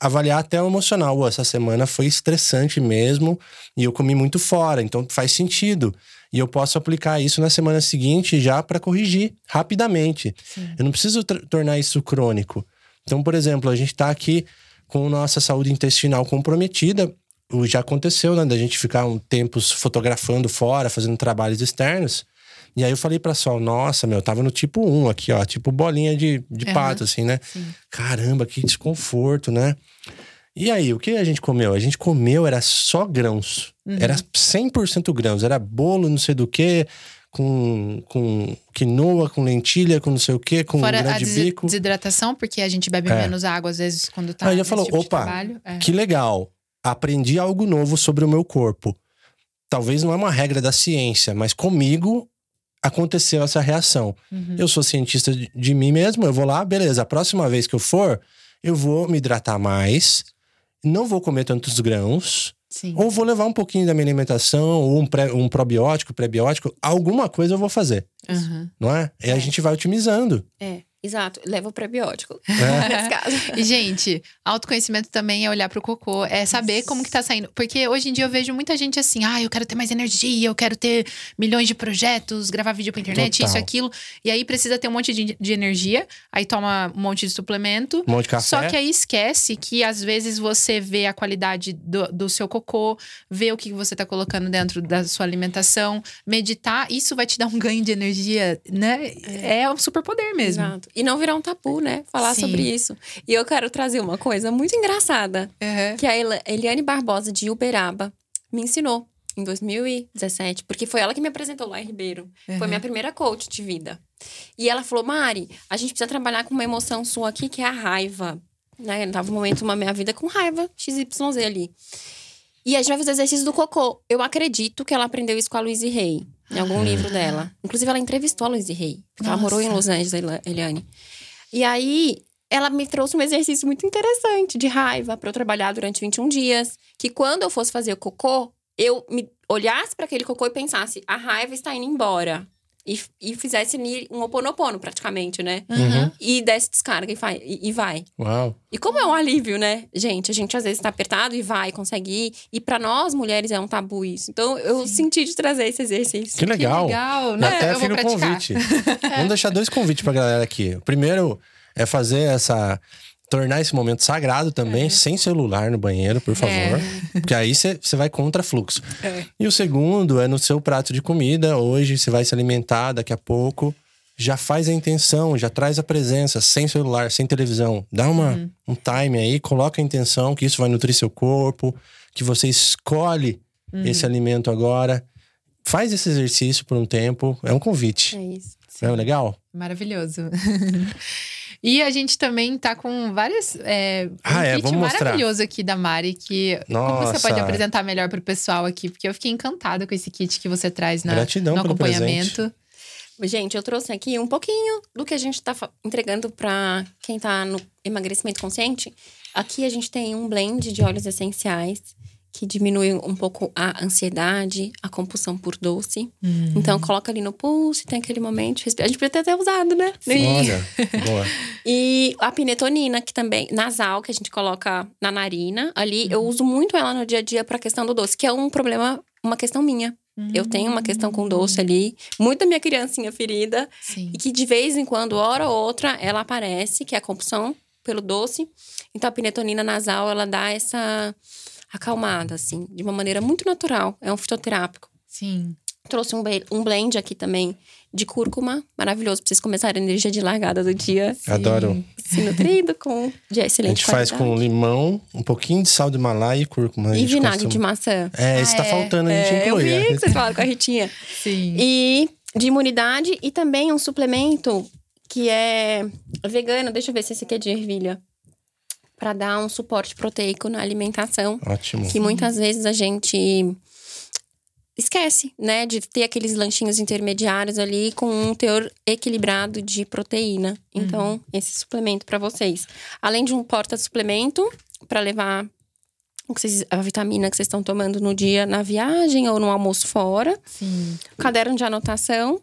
avaliar até o emocional. Essa semana foi estressante mesmo e eu comi muito fora, então faz sentido. E eu posso aplicar isso na semana seguinte já para corrigir rapidamente. Eu não preciso tornar isso crônico. Então, por exemplo, a gente está aqui com nossa saúde intestinal comprometida. O- Já aconteceu, né? Da gente ficar um tempo fotografando fora, fazendo trabalhos externos. E aí eu falei pra Sol, nossa, meu, eu tava no tipo 1 aqui, ó, tipo bolinha de, de Aham. pato, assim, né? Sim. Caramba, que desconforto, né? E aí, o que a gente comeu? A gente comeu, era só grãos. Uhum. Era 100% grãos. Era bolo, não sei do que, com, com quinoa, com lentilha, com não sei o que, com Fora a grande desi- bico. desidratação, porque a gente bebe É. menos água, às vezes, quando tá Aí nesse falou, tipo opa. É. Que legal. Aprendi algo novo sobre o meu corpo. Talvez não é uma regra da ciência, mas comigo aconteceu essa reação. Uhum. Eu sou cientista de, de mim mesmo, eu vou lá, beleza. A próxima vez que eu for, eu vou me hidratar mais, não vou comer tantos grãos, Sim. ou vou levar um pouquinho da minha alimentação, ou um, pré- um probiótico, prebiótico, alguma coisa eu vou fazer, Uhum. não é? E a É. gente vai otimizando. É, exato. Leva o prebiótico. É. Nesse caso. E, gente, autoconhecimento também é olhar pro cocô, é saber como que tá saindo. Porque hoje em dia eu vejo muita gente assim, ah, eu quero ter mais energia, eu quero ter milhões de projetos, gravar vídeo pra internet, Total. isso, aquilo. E aí precisa ter um monte de, de energia, aí toma um monte de suplemento. Um monte de café. Só que aí esquece que às vezes você vê a qualidade do, do seu cocô, vê o que você tá colocando dentro da sua alimentação, meditar, isso vai te dar um ganho de energia, né? É um superpoder mesmo. Exato. E não virar um tabu, né? Falar Sim. sobre isso. E eu quero trazer uma coisa muito engraçada. Uhum. Que a Eliane Barbosa, de Uberaba, me ensinou em 2017. Porque foi ela que me apresentou lá em Ribeiro. Foi Uhum. minha primeira coach de vida. E ela falou, Mari, a gente precisa trabalhar com uma emoção sua aqui, que é a raiva. Né? Eu tava um momento na minha vida com raiva, XYZ ali. E a gente vai fazer exercício do cocô. Eu acredito que ela aprendeu isso com a Louise Hay, em algum livro dela. Inclusive, ela entrevistou a Louise Hay, porque ela morou em. Los Angeles, Eliane. E aí, ela me trouxe um exercício muito interessante de raiva para eu trabalhar durante 21 dias. Que quando eu fosse fazer o cocô, eu me olhasse para aquele cocô e pensasse: a raiva está indo embora. E, e fizesse ali um oponopono, praticamente, né? Uhum. E desse descarga e, vai, e, e vai. Uau. E como é um alívio, né? Gente, a gente às vezes tá apertado e vai, consegue ir. E pra nós, mulheres, é um tabu isso. Então, eu senti de trazer esse exercício. Que legal. Que legal, né? até eu o praticar. convite. Vamos deixar dois convites pra galera aqui. O primeiro é fazer essa. Tornar esse momento sagrado também, sem celular no banheiro, por favor. É. Porque aí você vai contra fluxo. É. E o segundo é no seu prato de comida. Hoje você vai se alimentar daqui a pouco. Já faz a intenção, já traz a presença, sem celular, sem televisão. Dá uma, Uhum. um time aí, coloca a intenção que isso vai nutrir seu corpo, que você escolhe Uhum. esse alimento agora. Faz esse exercício por um tempo. É um convite. É isso. Não é legal? Maravilhoso. e a gente também tá com várias. É, um Ah, é, kit vamos mostrar. maravilhoso aqui da Mari, que como você Nossa. pode apresentar melhor pro pessoal aqui? Porque eu fiquei encantada com esse kit que você traz na, Gratidão no acompanhamento. Gente, eu trouxe aqui um pouquinho do que a gente tá fa- entregando pra quem tá no emagrecimento consciente. Aqui a gente tem um blend de óleos essenciais que diminui um pouco a ansiedade, a compulsão por doce. Hum. Então, coloca ali no pulso, tem aquele momento. respira- A gente podia ter até usado, né? Olha, boa. E a pinetonina, que também, nasal, que a gente coloca na narina. Ali, eu uso muito ela no dia a dia pra questão do doce, que é um problema, uma questão minha. Eu tenho uma questão com doce ali. Muito da minha criancinha ferida. Sim. E que de vez em quando, hora ou outra, ela aparece, que é a compulsão pelo doce. Então, a pinetonina nasal, ela dá essa acalmada, assim, de uma maneira muito natural. É um fitoterápico. Sim. Trouxe um, um blend aqui também de cúrcuma, maravilhoso pra vocês começarem a energia de largada do dia. Adoro. Se nutrindo com de A excelente gente faz com qualidade. limão, um pouquinho de sal de Himalaia e cúrcuma. A E vinagre costuma- de maçã. É, isso Ah, tá é? faltando, a gente É, eu inclui. vi é. que vocês falaram com a Ritinha. Sim. E de imunidade e também um suplemento que é vegano. Deixa eu ver se esse aqui é de ervilha. Pra dar um suporte proteico na alimentação. Ótimo. Que muitas vezes a gente esquece, né? De ter aqueles lanchinhos intermediários ali com um teor equilibrado de proteína. Então, esse suplemento pra vocês. Além de um porta-suplemento pra levar vocês- a vitamina que vocês estão tomando no dia na viagem ou no almoço fora Sim. caderno de anotação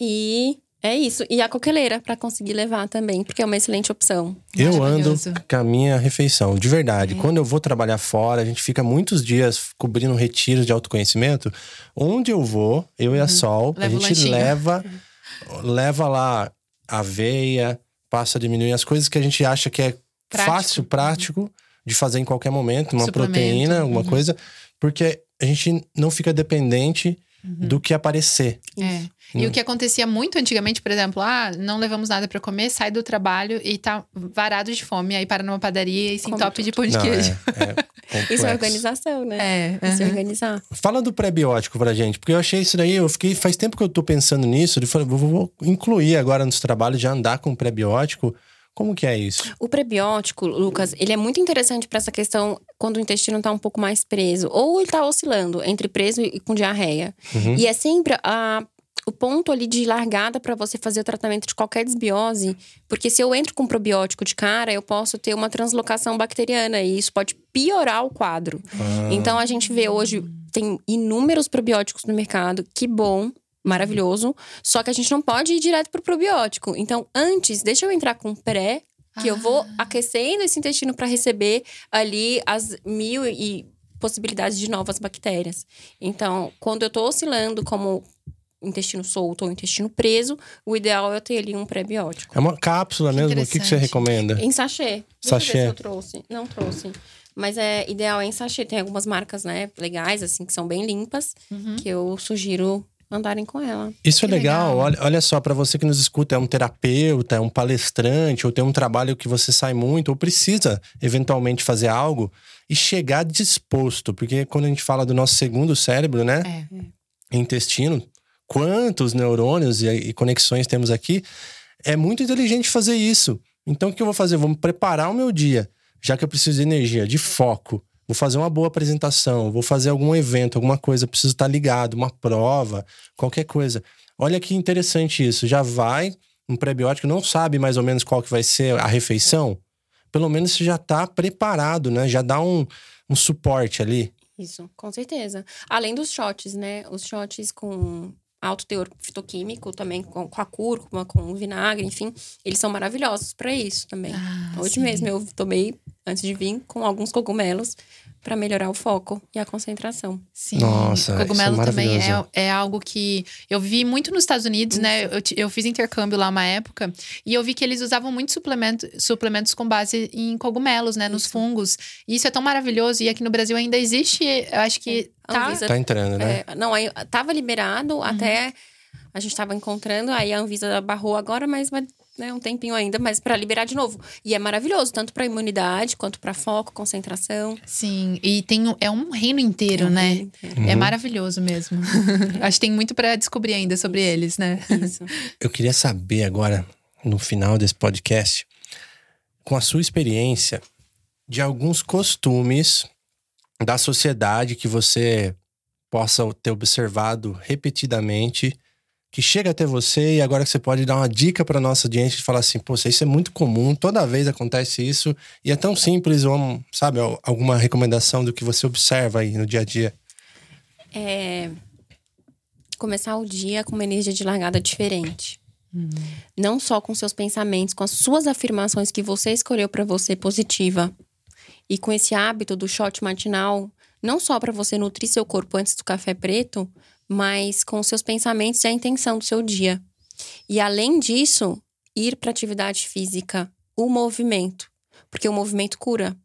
e é isso. E a coqueleira para conseguir levar também, porque é uma excelente opção. Eu ando com a minha refeição, de verdade. Quando eu vou trabalhar fora, a gente fica muitos dias cobrindo retiros de autoconhecimento. Onde eu vou, eu e a Sol, Leva a gente lanchinho. leva, leva lá aveia, passa a diminuir as coisas que a gente acha que é Prático. fácil, prático de fazer em qualquer momento, uma proteína, alguma Uhum. coisa, porque a gente não fica dependente do que aparecer. É. E o que acontecia muito antigamente, por exemplo, ah, não levamos nada pra comer, sai do trabalho e tá varado de fome, aí para numa padaria e se entope de pão de Não, queijo. é, é. Isso é organização, né? É. Isso é aham. organizar. Fala do pré-biótico pra gente, porque eu achei isso daí, eu fiquei, faz tempo que eu tô pensando nisso, eu falei, vou, vou incluir agora nos trabalhos, já andar com pré-biótico. Como que é isso? O prebiótico, Lucas, ele é muito interessante para essa questão quando o intestino tá um pouco mais preso. Ou ele tá oscilando entre preso e com diarreia. Uhum. E é sempre a, o ponto ali de largada para você fazer o tratamento de qualquer desbiose. Porque se eu entro com probiótico de cara, eu posso ter uma translocação bacteriana. E isso pode piorar o quadro. Ah, Então a gente vê hoje, tem inúmeros probióticos no mercado, que bom. Maravilhoso. Só que a gente não pode ir direto pro probiótico. Então, antes, deixa eu entrar com pré, que eu vou aquecendo esse intestino para receber ali as mil e possibilidades de novas bactérias. Então, quando eu tô oscilando como intestino solto ou intestino preso, o ideal é eu ter ali um pré-biótico. É uma cápsula Que mesmo? O que, que você recomenda? Em sachê. Deixa eu ver Sachê. se eu trouxe. Não trouxe. Mas é ideal é em sachê. Tem algumas marcas, né, legais, assim, que são bem limpas, que eu sugiro andarem com ela. Isso é Que legal. legal. Olha, olha só, para você que nos escuta, é um terapeuta, é um palestrante, ou tem um trabalho que você sai muito, ou precisa eventualmente fazer algo e chegar disposto. Porque quando a gente fala do nosso segundo cérebro, né? É. intestino, quantos neurônios e, e conexões temos aqui, é muito inteligente fazer isso. Então, o que eu vou fazer? Vou preparar o meu dia, já que eu preciso de energia, de foco. Vou fazer uma boa apresentação, vou fazer algum evento, alguma coisa, preciso estar ligado, uma prova, qualquer coisa. Olha que interessante isso. Já vai um pré-biótico, não sabe mais ou menos qual que vai ser a refeição. Pelo menos você já está preparado, né? Já dá um, um suporte ali. Isso, com certeza. Além dos shots, né? Os shots com alto teor fitoquímico, também com, com a cúrcuma, com o vinagre, enfim, eles são maravilhosos para isso também. Ah, Hoje sim. mesmo eu tomei, antes de vir, com alguns cogumelos para melhorar o foco e a concentração. Sim. Nossa, o cogumelo isso é também é, é algo que eu vi muito nos Estados Unidos, né? Eu, ti- eu fiz intercâmbio lá uma época e eu vi que eles usavam muito suplemento, suplementos com base em cogumelos, né? Nos Isso. fungos. E isso é tão maravilhoso. E aqui no Brasil ainda existe, eu acho que A tá. Anvisa Tá entrando, né? É, não, aí tava liberado até a gente tava encontrando, aí a Anvisa barrou agora, mas vai né, um tempinho ainda, mas para liberar de novo. E é maravilhoso, tanto para imunidade quanto para foco, concentração. Sim, e tem um- é um reino inteiro, É um né? reino inteiro. É maravilhoso mesmo. Acho que tem muito pra descobrir ainda sobre eles, né? Isso. Eu queria saber agora, no final desse podcast, com a sua experiência, de alguns costumes da sociedade que você possa ter observado repetidamente, que chega até você e agora que você pode dar uma dica para nossa audiência e falar assim, pô, isso é muito comum, toda vez acontece isso e é tão simples, ou, sabe, alguma recomendação do que você observa aí no dia a dia? É começar o dia com uma energia de largada diferente. Não só com seus pensamentos, com as suas afirmações que você escolheu para você positiva. E com esse hábito do shot matinal, não só para você nutrir seu corpo antes do café preto, mas com seus pensamentos e a intenção do seu dia. E além disso, ir para atividade física, o movimento, porque o movimento cura.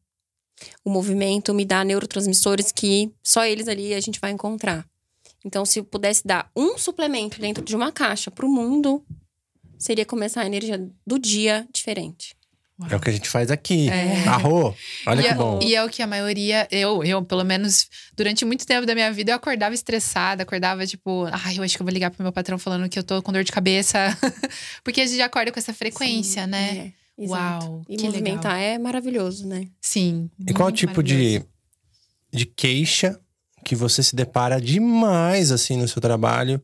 O movimento me dá neurotransmissores que só eles ali a gente vai encontrar. Então, se eu pudesse dar um suplemento dentro de uma caixa para o mundo, seria começar a energia do dia diferente. É o que a gente faz aqui. É. Arro, olha e, que é, bom. e é o que a maioria, eu, eu, pelo menos, durante muito tempo da minha vida, eu acordava estressada, acordava tipo, ai, eu acho que eu vou ligar pro meu patrão falando que eu tô com dor de cabeça. Porque a gente já acorda com essa frequência, Sim, né? é, exato. Uau, E que movimentar legal. é maravilhoso, né? Sim. E qual tipo de, de queixa que você se depara demais assim no seu trabalho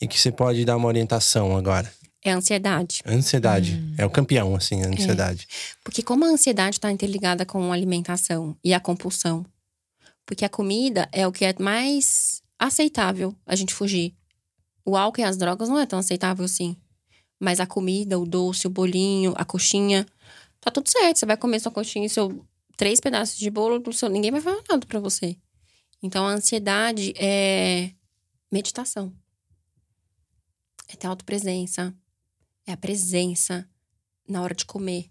e que você pode dar uma orientação agora? É a ansiedade. Ansiedade. Hum. É o campeão, assim, a ansiedade. Porque como a ansiedade está interligada com a alimentação e a compulsão. Porque a comida é o que é mais aceitável a gente fugir. O álcool e as drogas não é tão aceitável assim. Mas a comida, o doce, o bolinho, a coxinha, tá tudo certo. Você vai comer sua coxinha e seu três pedaços de bolo, do seu, ninguém vai falar nada pra você. Então a ansiedade é meditação. É ter autopresença. É a presença na hora de comer.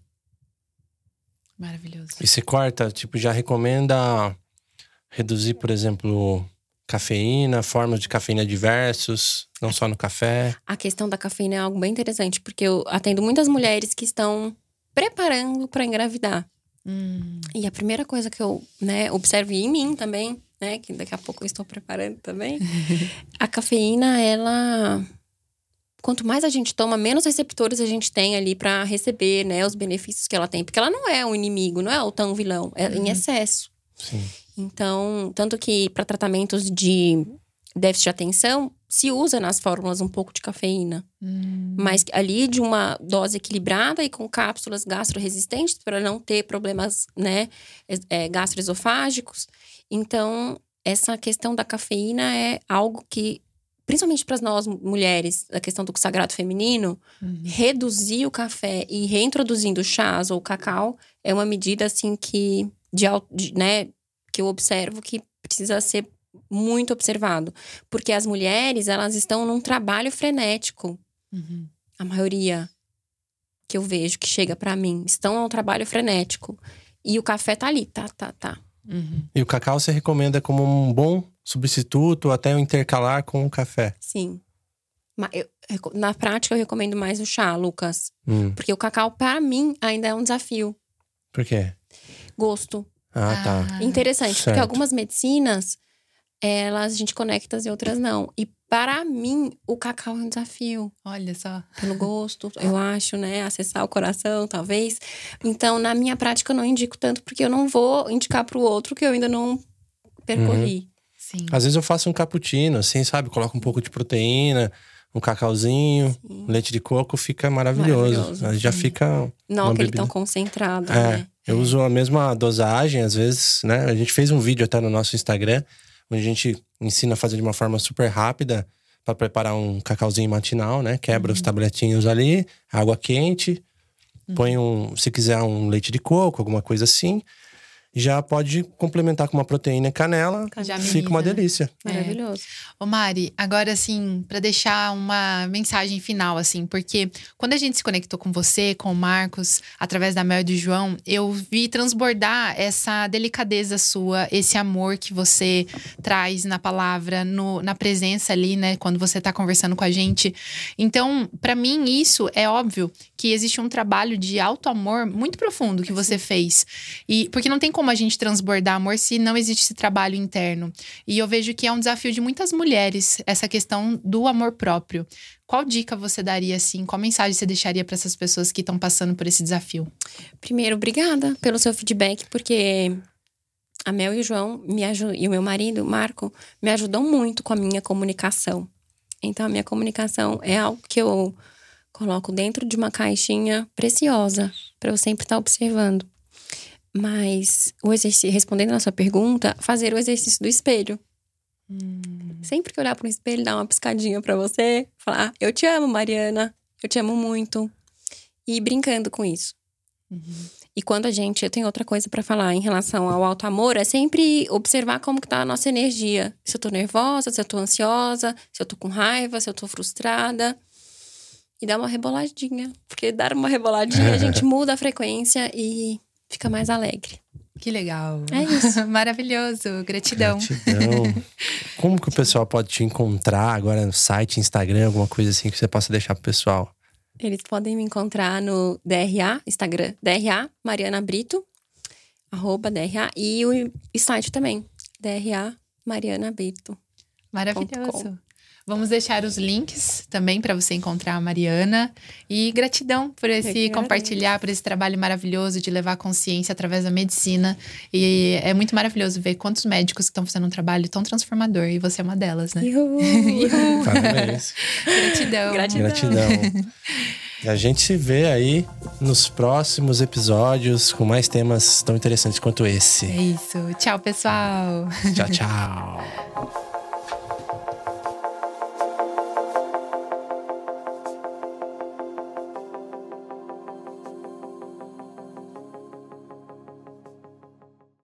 Maravilhoso. E você corta, tipo, já recomenda reduzir, por exemplo, cafeína, formas de cafeína diversos, não só no café. A questão da cafeína é algo bem interessante, porque eu atendo muitas mulheres que estão preparando para engravidar. Hum, E a primeira coisa que eu, né, observo em mim também, né, que daqui a pouco eu estou preparando também, a cafeína, ela quanto mais a gente toma, menos receptores a gente tem ali para receber, né, os benefícios que ela tem, porque ela não é um inimigo, não é o tão vilão, é em excesso. Sim. Então, tanto que para tratamentos de déficit de atenção, se usa nas fórmulas um pouco de cafeína. hum. Mas ali de uma dose equilibrada e com cápsulas gastroresistentes para não ter problemas, né, é, gastroesofágicos. Então, essa questão da cafeína é algo que, principalmente para nós mulheres, a questão do sagrado feminino, Uhum. reduzir o café e reintroduzindo chás ou cacau é uma medida assim que de, de- né, que eu observo que precisa ser muito observado, porque as mulheres, elas estão num trabalho frenético, Uhum. a maioria que eu vejo que chega pra mim, estão ao trabalho frenético. E o café tá ali, tá, tá, tá. Uhum. E o cacau você recomenda como um bom substituto, até o intercalar com o café. Sim. Eu- na prática, eu recomendo mais o chá, Lucas. Hum, Porque o cacau, pra mim, ainda é um desafio. por quê? Gosto. Ah, tá. Ah. Interessante, certo. porque algumas medicinas, elas a gente conecta e outras não. E para mim, o cacau é um desafio. Olha só. Pelo gosto, eu acho, né? Acessar o coração, talvez. Então, na minha prática, eu não indico tanto, porque eu não vou indicar pro outro que eu ainda não percorri. Sim. Às vezes eu faço um cappuccino, assim, sabe? Coloco um pouco de proteína, um cacauzinho, Sim. leite de coco, fica maravilhoso. Maravilhoso, já fica. Não Uma aquele bebida. tão concentrado, É, né? eu uso a mesma dosagem, às vezes, né? A gente fez um vídeo até no nosso Instagram, onde a gente ensina a fazer de uma forma super rápida para preparar um cacauzinho matinal, né? Quebra os tabletinhos ali, água quente, põe um, se quiser um leite de coco, alguma coisa assim. Já pode complementar com uma proteína canela, Já fica uma delícia. Maravilhoso. Ô Mari, agora assim, para deixar uma mensagem final, assim, porque quando a gente se conectou com você, com o Marcos, através da Mel e do João, eu vi transbordar essa delicadeza sua, esse amor que você traz na palavra, no, na presença ali, né, quando você tá conversando com a gente. Então, para mim, isso é óbvio que existe um trabalho de alto amor muito profundo que você fez. E porque não tem como a gente transbordar amor se não existe esse trabalho interno. E eu vejo que é um desafio de muitas mulheres essa questão do amor próprio. Qual dica você daria assim? Qual mensagem você deixaria para essas pessoas que estão passando por esse desafio? Primeiro, obrigada pelo seu feedback, porque a Mel e o João me e o meu marido, Marco, me ajudam muito com a minha comunicação. Então, a minha comunicação é algo que eu coloco dentro de uma caixinha preciosa para eu sempre estar observando. Mas o exercício, respondendo a sua pergunta, fazer o exercício do espelho. Sempre que olhar para um espelho, dar uma piscadinha para você, falar: "Ah, "Eu te amo, Mariana. Eu te amo muito." E ir brincando com isso. E quando a gente, eu tenho outra coisa pra falar em relação ao alto amor, é sempre observar como que tá a nossa energia. Se eu tô nervosa, se eu tô ansiosa, se eu tô com raiva, se eu tô frustrada. E dar uma reboladinha. Porque dar uma reboladinha, a gente muda a frequência e fica mais alegre. Que legal. É isso. Maravilhoso. Gratidão. Gratidão. Como que o pessoal pode te encontrar agora no site, Instagram, alguma coisa assim que você possa deixar pro pessoal? Eles podem me encontrar no DRA, Instagram, DRA Mariana Brito, arroba DRA, e o site também, DRA Mariana Brito. Maravilhoso. Vamos deixar os links também para você encontrar a Mariana. E gratidão por esse compartilhar, por esse trabalho maravilhoso de levar consciência através da medicina. E é muito maravilhoso ver quantos médicos que estão fazendo um trabalho tão transformador. E você é uma delas, né? Ihu! Parabéns. Gratidão. Gratidão. Gratidão. E a gente se vê aí nos próximos episódios com mais temas tão interessantes quanto esse. É isso. Tchau, pessoal. Tchau, tchau.